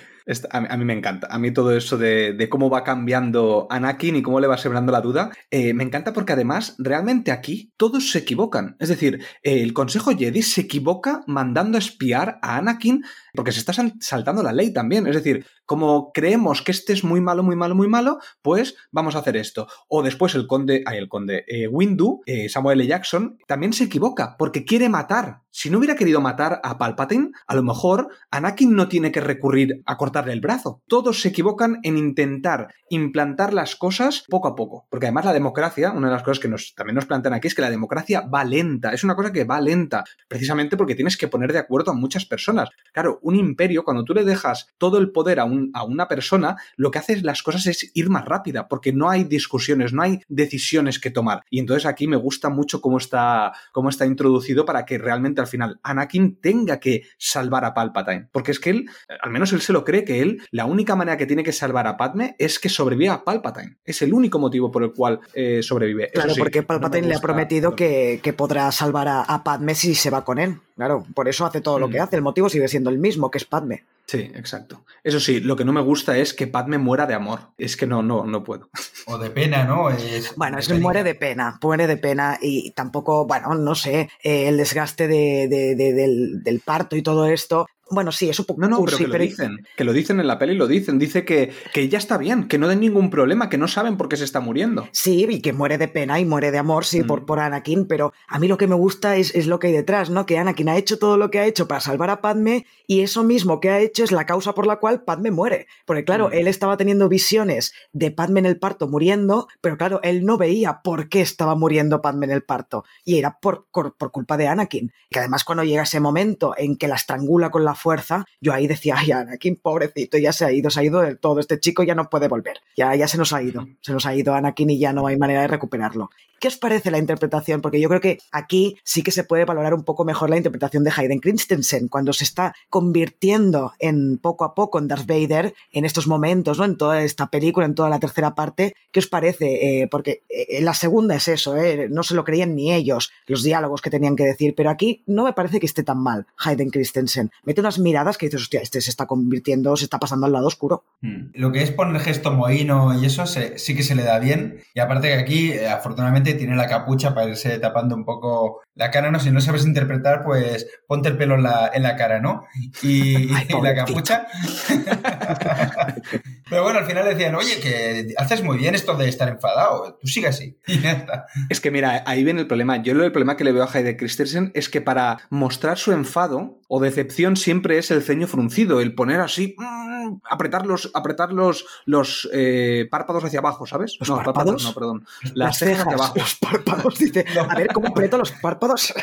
A, mí, me encanta. A mí todo eso de, de cómo va cambiando Anakin y cómo le va sembrando la duda, eh, me encanta porque además realmente aquí todos se equivocan. Es decir, el Consejo Jedi se equivoca mandando a espiar a Anakin porque se está sal- saltando la ley también. Es decir, como creemos que este es muy malo, muy malo, muy malo, pues vamos a hacer esto. O después el conde, ay, el conde, eh, Windu, eh, Samuel L. Jackson, también se equivoca porque quiere matar. Si no hubiera querido matar a Palpatine, a lo mejor Anakin no tiene que recurrir a cortarle el brazo. Todos se equivocan en intentar implantar las cosas poco a poco. Porque además la democracia, una de las cosas que nos, también nos plantean aquí es que la democracia va lenta. Es una cosa que va lenta, precisamente porque tienes que poner de acuerdo a muchas personas. Claro, un imperio, cuando tú le dejas todo el poder a, un- a una persona, lo que hace las cosas es ir más rápida, porque no hay discusiones, no hay decisiones que tomar. Y entonces aquí me gusta mucho cómo está, cómo está introducido para que realmente al final Anakin tenga que salvar a Palpatine. Porque es que él, al menos él se lo cree que él, la única manera que tiene que salvar a Padme es que sobreviva a Palpatine. Es el único motivo por el cual eh, sobrevive. Claro, sí, porque no Palpatine le ha prometido que, que podrá salvar a, a Padme si se va con él. Claro, por eso hace todo lo Mm. que hace. El motivo sigue siendo el mismo, que es Padme. Sí, exacto. Eso sí, lo que no me gusta es que Padme muera de amor. Es que no, no, no puedo. O de pena, ¿no? Es Bueno, es que muere de pena, muere de pena y tampoco, bueno, no sé, eh, el desgaste de, de- de- del, del parto y todo esto. Bueno, sí, es un poco No, no, cursi, pero que lo dicen. Que lo dicen en la peli, lo dicen. Dice que, que ya está bien, que no den ningún problema, que no saben por qué se está muriendo. Sí, y que muere de pena y muere de amor, sí, Mm. por, por Anakin, pero a mí lo que me gusta es, es lo que hay detrás, ¿no? Que Anakin ha hecho todo lo que ha hecho para salvar a Padme y eso mismo que ha hecho es la causa por la cual Padme muere. Porque claro, Mm. él estaba teniendo visiones de Padme en el parto muriendo, pero claro, él no veía por qué estaba muriendo Padme en el parto y era por, por, por culpa de Anakin. Que además cuando llega ese momento en que la estrangula con la fuerza, yo ahí decía, ay, Anakin, pobrecito, ya se ha ido, se ha ido del todo, este chico ya no puede volver, ya, se nos ha ido, se nos ha ido Anakin y ya no hay manera de recuperarlo. ¿Qué os parece la interpretación? Porque yo creo que aquí sí que se puede valorar un poco mejor la interpretación de Hayden Christensen, cuando se está convirtiendo en poco a poco en Darth Vader, en estos momentos, ¿no? En toda esta película, en toda la tercera parte. ¿Qué os parece? Eh, porque eh, la segunda es eso, ¿eh? No se lo creían ni ellos, los diálogos que tenían que decir, pero aquí no me parece que esté tan mal Hayden Christensen. Unas miradas que dices, hostia, este se está convirtiendo, se está pasando al lado oscuro. Mm. Lo que es poner gesto mohino y eso se- sí que se le da bien. Y aparte que aquí, eh, afortunadamente, tiene la capucha para irse tapando un poco la cara, ¿no? Si no sabes interpretar, pues ponte el pelo en la, en la cara, ¿no? Y, Ay, y la capucha. Pero bueno, al final decían, oye, que haces muy bien esto de estar enfadado, tú sigue así. Y ya está. Es que mira, ahí viene el problema. Yo lo- el problema que le veo a Hayden Christensen es que para mostrar su enfado o decepción siempre es el ceño fruncido, el poner así, mm, apretar los, apretar los, los eh, párpados hacia abajo, ¿sabes? ¿Los no, párpados? no, perdón. Las, cejas hacia abajo. los párpados, dice, a ver cómo aprieto los párpados.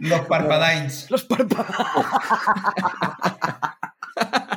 Los parpadines. los párpados.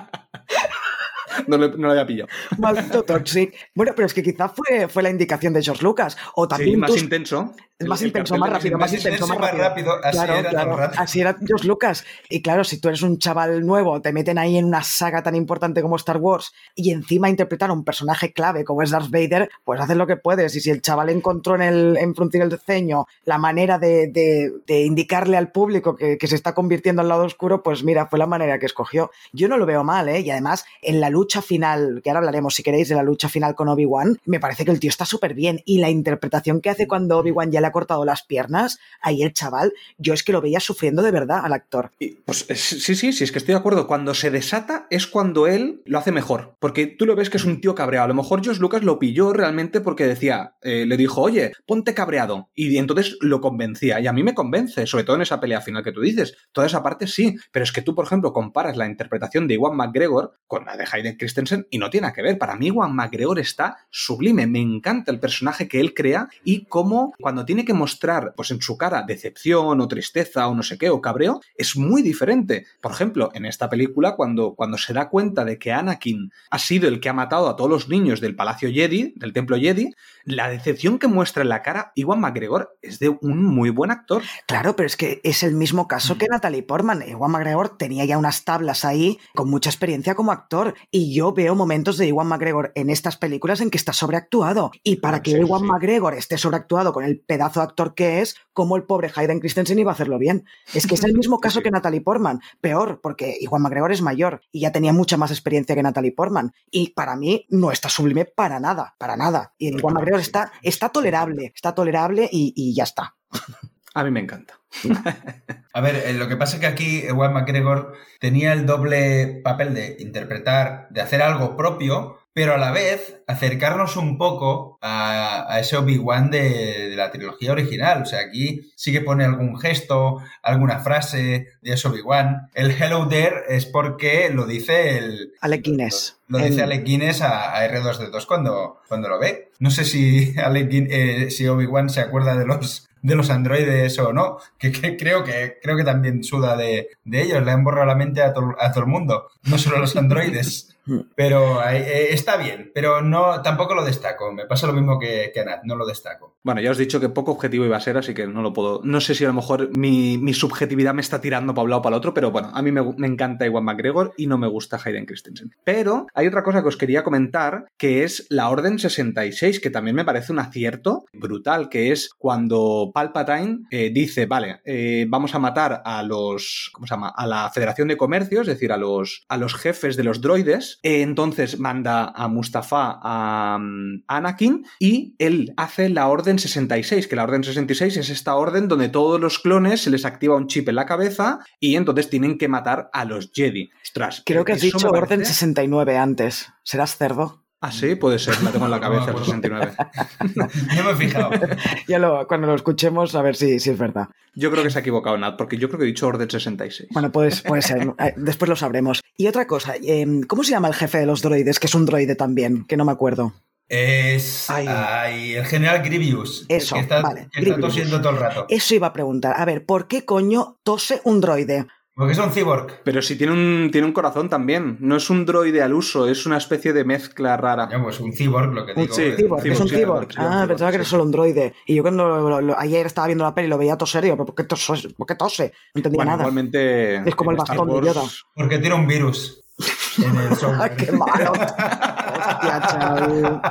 No, lo- no lo había pillado. Maldito Toxic. Bueno, pero es que quizá fue, fue la indicación de George Lucas. O Sí, también más tus- intenso. más El- intenso, más rápido, más intenso más más rápido. rápido. Así claro, era claro. Así George Lucas. Y claro, si tú eres un chaval nuevo, te meten ahí en una saga tan importante como Star Wars y encima interpretar a un personaje clave como es Darth Vader, pues haces lo que puedes. Y si el chaval encontró en, el, en fruncir el ceño la manera de, de- de indicarle al público que, que se está convirtiendo al lado oscuro, pues mira, fue la manera que escogió. Yo no lo veo mal, ¿eh? Y además, en la lucha final, que ahora hablaremos si queréis de la lucha final con Obi-Wan, me parece que el tío está súper bien. Y la interpretación que hace cuando Obi-Wan ya le ha cortado las piernas, ahí el chaval, yo es que lo veía sufriendo de verdad al actor. Y, Pues es- sí, sí, sí, es que estoy de acuerdo. Cuando se desata es cuando él lo hace mejor. Porque tú lo ves que es un tío cabreado. A lo mejor George Lucas lo pilló realmente porque decía, eh, le dijo, oye, ponte cabreado. Y entonces lo convencía. Y a mí me convence, sobre todo en esa pelea final que tú dices. Toda esa parte sí. Pero es que tú, por ejemplo, comparas la interpretación de Iwan McGregor con la de Hayden Christensen y no tiene nada que ver. Para mí, Iwan McGregor está sublime. Me encanta el personaje que él crea y cómo cuando tiene tiene que mostrar, pues en su cara, decepción o tristeza o no sé qué, o cabreo, es muy diferente. Por ejemplo, en esta película, cuando, cuando se da cuenta de que Anakin ha sido el que ha matado a todos los niños del Palacio Jedi, del Templo Jedi, la decepción que muestra en la cara Iwan McGregor es de un muy buen actor. Claro, pero es que es el mismo caso que Natalie Portman. Iwan McGregor tenía ya unas tablas ahí con mucha experiencia como actor y yo veo momentos de Iwan McGregor en estas películas en que está sobreactuado y para que Sí, Iwan sí. McGregor esté sobreactuado con el pedazo de actor que es, como el pobre Hayden Christensen iba a hacerlo bien. Es que es el mismo caso sí. que Natalie Portman, peor porque Iwan McGregor es mayor y ya tenía mucha más experiencia que Natalie Portman y para mí no está sublime para nada, para nada. Y Iwan McGregor está, está tolerable, está tolerable y, y ya está. A mí me encanta. A ver, eh, lo que pasa es que aquí Ewan McGregor tenía el doble papel de interpretar, de hacer algo propio, pero a la vez acercarnos un poco a, a ese Obi-Wan de, de la trilogía original. O sea, aquí sí que pone algún gesto, alguna frase de ese Obi-Wan. El Hello There es porque lo dice el... Alec Guinness. Lo dice Alec Guinness a, a R2D2 cuando, cuando lo ve. No sé si, Alec eh, si Obi-Wan se acuerda de los, de los androides o no, que, que creo que creo que también suda de, de ellos, le han borrado la mente a, to- a todo el mundo, no solo a los androides. Pero eh, eh, está bien, pero no tampoco lo destaco. Me pasa lo mismo que, que Nat, no lo destaco. Bueno, ya os he dicho que poco objetivo iba a ser, así que no lo puedo. No sé si a lo mejor mi, subjetividad me está tirando para un lado o para el otro, pero bueno, a mí me, encanta Iwan McGregor y no me gusta Hayden Christensen. Pero hay otra cosa que os quería comentar, que es la Orden 66, que también me parece un acierto brutal, que es cuando Palpatine eh, dice, vale, vamos a matar a los. ¿Cómo se llama? A la Federación de Comercio, es decir, a los, a los jefes de los droides. Eh, entonces manda a Mustafa a mm, Anakin y él hace la Orden 66, que la Orden 66 es esta orden donde todos los clones se les activa un chip en la cabeza y entonces tienen que matar a los Jedi. Ostras, Creo que has dicho Orden parece- 69 antes. ¿Serás cerdo? Ah, sí, puede ser, la tengo en la cabeza, el acuerdo. 69. No me he fijado. Ya lo, cuando lo escuchemos, a ver si, si es verdad. Yo creo que se ha equivocado Nat, porque yo creo que he dicho Orden 66. Bueno, pues, puede ser. Eh, Después lo sabremos. Y otra cosa, eh, ¿cómo se llama el jefe de los droides? Que es un droide también, que no me acuerdo. Es Ay. ay, el general Grievous. Eso, que está, vale, que está Grievous. tosiendo todo el rato. Eso iba a preguntar. A ver, ¿por qué coño tose un droide? Porque es un cyborg. Pero si tiene un, tiene un corazón también. No es un droide al uso, es una especie de mezcla rara. Ya, pues un cyborg, lo que Un digo. sí, eh, Cyborg, cyborg, es un sí, cyborg. sí, Ah, cyborg, pensaba que era solo un droide. Y yo cuando lo- lo- ayer estaba viendo la peli y lo veía toser, yo, ¿por qué tose? ¿Por qué tose? No entendía Bueno, nada. igualmente. Es como el bastón de Wars- Yoda. Porque tiene un virus en el software. ¡Ay, qué malo! Hostia, chaval.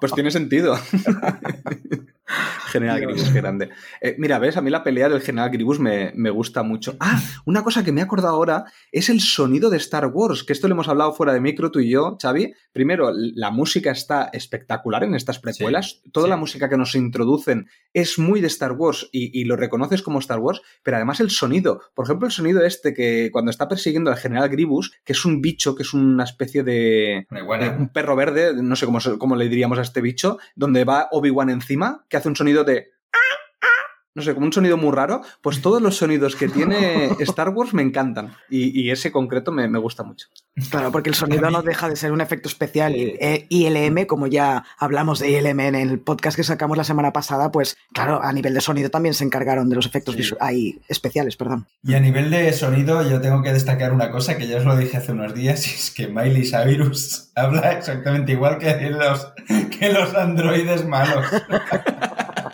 Pues tiene sentido. General. Grievous, qué grande. Eh, mira, ves, a mí la pelea del General Grievous me, me gusta mucho. Ah, una cosa que me he acordado ahora es el sonido de Star Wars, que esto lo hemos hablado fuera de micro tú y yo, Xavi. Primero, la música está espectacular en estas precuelas. Toda sí. la música que nos introducen es muy de Star Wars y, y lo reconoces como Star Wars, pero además el sonido. Por ejemplo, el sonido este que cuando está persiguiendo al General Grievous, que es un bicho, que es una especie de, iguana. un perro verde, no sé cómo, cómo le diríamos a este bicho, donde va Obi-Wan encima, que hace un sonido de... No sé, como un sonido muy raro. Pues todos los sonidos que tiene Star Wars me encantan. Y, y ese concreto me, me gusta mucho. Claro, porque el sonido no deja de ser un efecto especial. Y, eh, ILM, como ya hablamos de ILM en el podcast que sacamos la semana pasada, pues claro, a nivel de sonido también se encargaron de los efectos Sí. ahí, especiales, perdón. Y a nivel de sonido, yo tengo que destacar una cosa que ya os lo dije hace unos días, y es que Miley Cyrus habla exactamente igual que los, que los androides malos.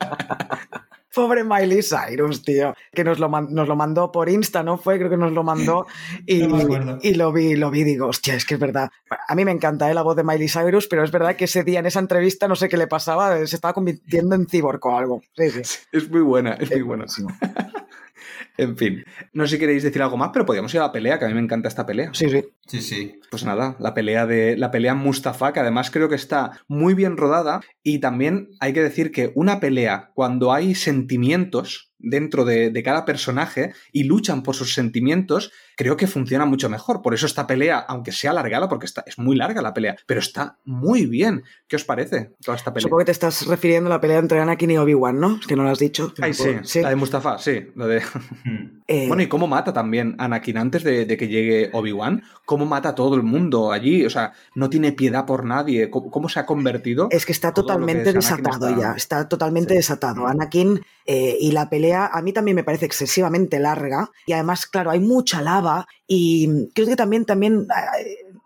Pobre Miley Cyrus, tío, que nos lo, man- nos lo mandó por Insta, ¿no? Fue, creo que nos lo mandó y, No y lo vi, lo vi, digo, hostia, es que es verdad. A mí me encanta ¿eh? la voz de Miley Cyrus, pero es verdad que ese día en esa entrevista no sé qué le pasaba, se estaba convirtiendo en cyborg o algo. Sí, sí. Es muy buena, es muy buena. buenísimo. En fin, no sé si queréis decir algo más, pero podríamos ir a la pelea, que a mí me encanta esta pelea. Sí, sí. Sí, sí. Pues nada, la pelea de la pelea Mustafa, que además creo que está muy bien rodada y también hay que decir que una pelea cuando hay sentimientos dentro de, de, cada personaje y luchan por sus sentimientos, creo que funciona mucho mejor. Por eso esta pelea, aunque sea alargada, porque está, es muy larga la pelea, pero está muy bien. ¿Qué os parece toda esta pelea? Supongo que te estás refiriendo a la pelea entre Anakin y Obi-Wan, ¿no? Que no lo has dicho. Ay, sí, sí, la de Mustafa, sí. Lo de... eh... Bueno, y cómo mata también Anakin antes de, de que llegue Obi-Wan. Cómo mata a todo el mundo allí. O sea, no tiene piedad por nadie. ¿Cómo, cómo se ha convertido? Es que está totalmente desatado está... ya. Está totalmente sí. desatado. Anakin eh, y la pelea a mí también me parece excesivamente larga. Y además, claro, hay mucha lava y creo que también, también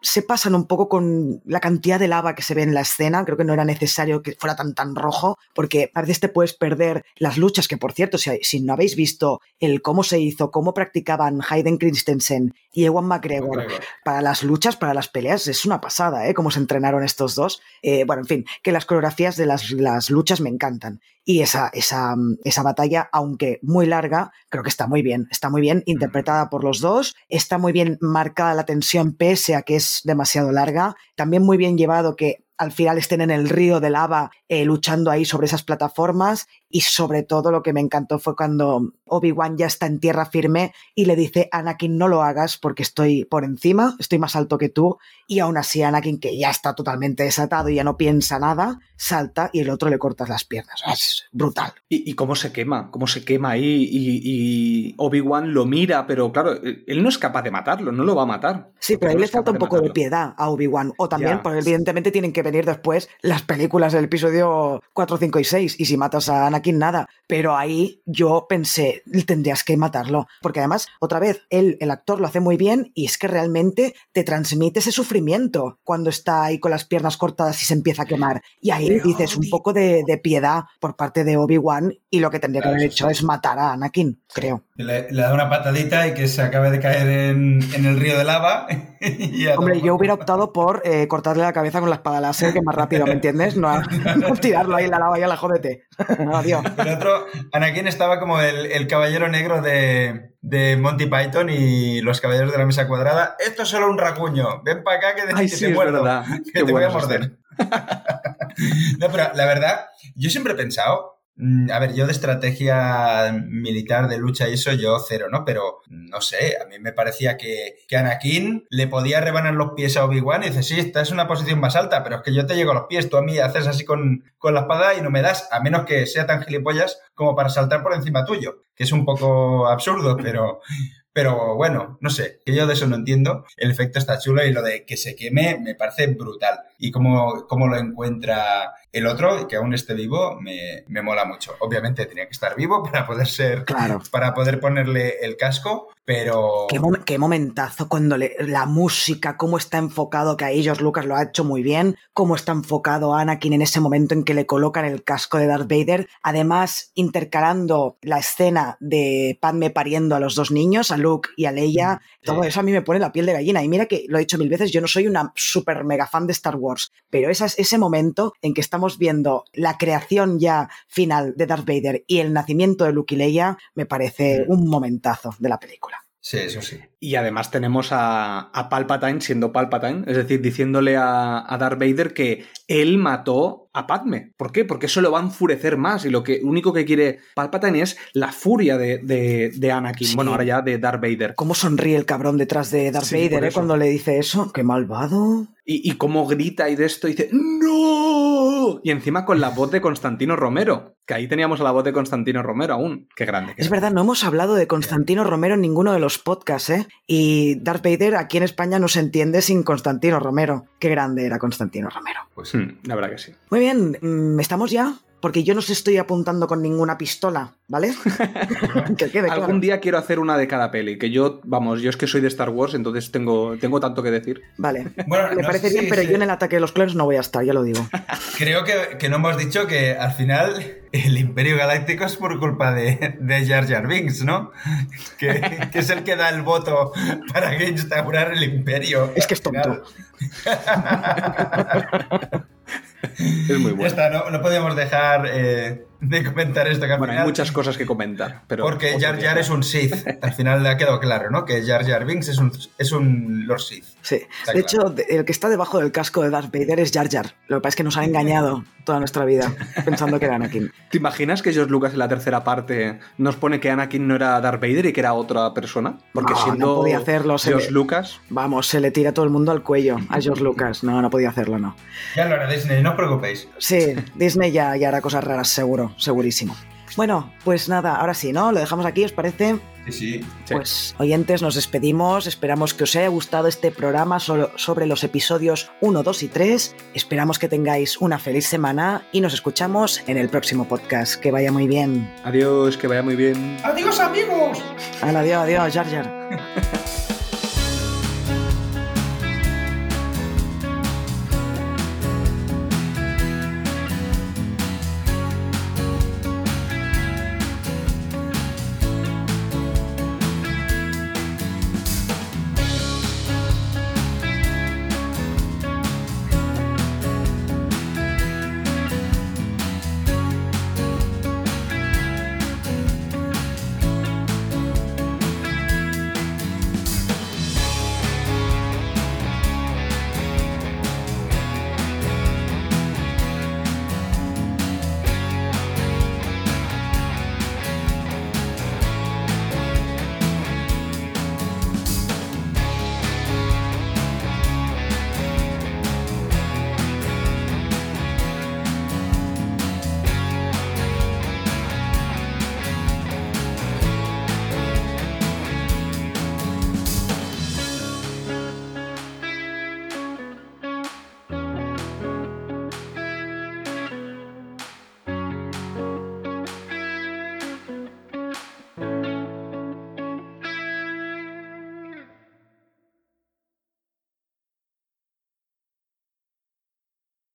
se pasan un poco con la cantidad de lava que se ve en la escena. Creo que no era necesario que fuera tan tan rojo, porque a veces te puedes perder las luchas, que por cierto, si, si no habéis visto el cómo se hizo, cómo practicaban Hayden Christensen y Ewan McGregor, McGregor, para las luchas, para las peleas, es una pasada, ¿eh? Cómo se entrenaron estos dos. Eh, bueno, en fin, que las coreografías de las, las luchas me encantan. Y esa, esa, esa batalla, aunque muy larga, creo que está muy bien. Está muy bien interpretada por los dos. Está muy bien marcada la tensión, pese a que es demasiado larga. También muy bien llevado que al final estén en el río de lava eh, luchando ahí sobre esas plataformas y sobre todo lo que me encantó fue cuando Obi-Wan ya está en tierra firme y le dice Anakin no lo hagas porque estoy por encima, estoy más alto que tú y aún así Anakin que ya está totalmente desatado y ya no piensa nada, salta y el otro le cortas las piernas. Es brutal. ¿Y, y cómo se quema? ¿Cómo se quema ahí? Y, y Obi-Wan lo mira, pero claro, él no es capaz de matarlo, no lo va a matar. Sí, pero ahí le falta un poco de, de piedad a Obi-Wan. O también, porque evidentemente tienen que venir después las películas del episodio 4, 5 y 6. Y si matas a Anakin, nada. Pero ahí yo pensé, tendrías que matarlo. Porque además, otra vez, él, el actor lo hace muy bien y es que realmente te transmite ese sufrimiento cuando está ahí con las piernas cortadas y se empieza a quemar. Y ahí pero, dices un poco de, de, piedad por parte de Obi-Wan y lo que tendría que haber hecho es matar a Anakin, creo. Le, le, da una patadita y que se acabe de caer en, en el río de lava. Hombre, yo hubiera optado por eh, cortarle la cabeza con la espada láser, que más rápido, ¿me entiendes? No, no tirarlo ahí en la lava y a la jódete. Adiós. El otro, Anakin estaba como el, el caballero negro de, de, Monty Python y los caballeros de la mesa cuadrada. Esto es solo un racuño. Ven para acá que, Ay, que sí, te muerdo. Que Qué te voy a morder. no, pero la verdad, yo siempre he pensado a ver, yo de estrategia militar, de lucha y eso, yo cero, ¿no? Pero no sé, a mí me parecía que, que Anakin le podía rebanar los pies a Obi-Wan y dice, sí, esta es una posición más alta, pero es que yo te llego a los pies, tú a mí haces así con, con la espada y no me das, a menos que sea tan gilipollas como para saltar por encima tuyo, que es un poco absurdo, pero, pero bueno, no sé, que yo de eso no entiendo. El efecto está chulo y lo de que se queme me parece brutal. Y cómo, cómo lo encuentra el otro, que aún esté vivo, me, me, mola mucho. Obviamente tenía que estar vivo para poder ser, claro. para poder ponerle el casco, pero... Qué, mom qué momentazo cuando le, la música, cómo está enfocado, que ahí George Lucas lo ha hecho muy bien, cómo está enfocado Anakin en ese momento en que le colocan el casco de Darth Vader, además intercalando la escena de Padme pariendo a los dos niños, a Luke y a Leia, sí. todo eso a mí me pone la piel de gallina. Y mira que lo he dicho mil veces, yo no soy una super mega fan de Star Wars, pero esas, ese momento en que estamos viendo la creación ya final de Darth Vader y el nacimiento de Luke y Leia, me parece un momentazo de la película. Sí, eso sí. Y además tenemos a, a, Palpatine siendo Palpatine, es decir, diciéndole a, a, Darth Vader que él mató a Padme. ¿Por qué? Porque eso lo va a enfurecer más y lo que único que quiere Palpatine es la furia de, de, de Anakin. Sí. Bueno, ahora ya de Darth Vader. ¿Cómo sonríe el cabrón detrás de Darth sí, Vader eh, cuando le dice eso? ¡Qué malvado! Y, y cómo grita y de esto dice ¡No! Y encima con la voz de Constantino Romero. Que ahí teníamos la voz de Constantino Romero aún. Qué grande. es verdad, no hemos hablado de Constantino Romero en ninguno de los podcasts, ¿eh? Y Darth Vader aquí en España no se entiende sin Constantino Romero. Qué grande era Constantino Romero. Pues mm, la verdad que sí. Muy bien, mm, ¿estamos ya? Porque yo no se estoy apuntando con ninguna pistola, ¿vale? que quede claro. Algún día quiero hacer una de cada peli, que yo, vamos, yo es que soy de Star Wars, entonces tengo, tengo tanto que decir. Vale, bueno, me no parece bien, si, pero yo en el ataque de los clones no voy a estar, ya lo digo. Creo que, que no hemos dicho que al final el Imperio Galáctico es por culpa de, de Jar Jar Binks, ¿no? Que, que, es el que da el voto para que instaurar el Imperio. Es que es tonto. Es muy bueno. Ya está, no, no podíamos dejar eh, de comentar esto. Que al Bueno, hay muchas cosas que comentar. Pero Porque Jar. Jar es un Sith. Al final le ha quedado claro, ¿no? Que Jar Jar Binks es un, es un Lord Sith. Sí. Está De claro. hecho, el que está debajo del casco de Darth Vader es Jar Jar. Lo que pasa es que nos han engañado toda nuestra vida pensando que era Anakin. ¿Te imaginas que George Lucas en la tercera parte nos pone que Anakin no era Darth Vader y que era otra persona? Porque No, no siendo podía hacerlo, se George le- Lucas, Vamos, se le tira todo el mundo al cuello a George Lucas. No, no podía hacerlo, no. Ya lo hará Disney, no os preocupéis. Sí, Disney ya, ya hará cosas raras, seguro, segurísimo. Bueno, pues nada, ahora sí, ¿no? Lo dejamos aquí, ¿os parece? Sí, sí. Sí. Pues oyentes, nos despedimos. Esperamos que os haya gustado este programa solo- sobre los episodios 1, 2 y 3. Esperamos que tengáis una feliz semana y nos escuchamos en el próximo podcast. Que vaya muy bien. adiós, que vaya muy bien. ¡Adiós, amigos! Adiós, adiós, Jar Jar.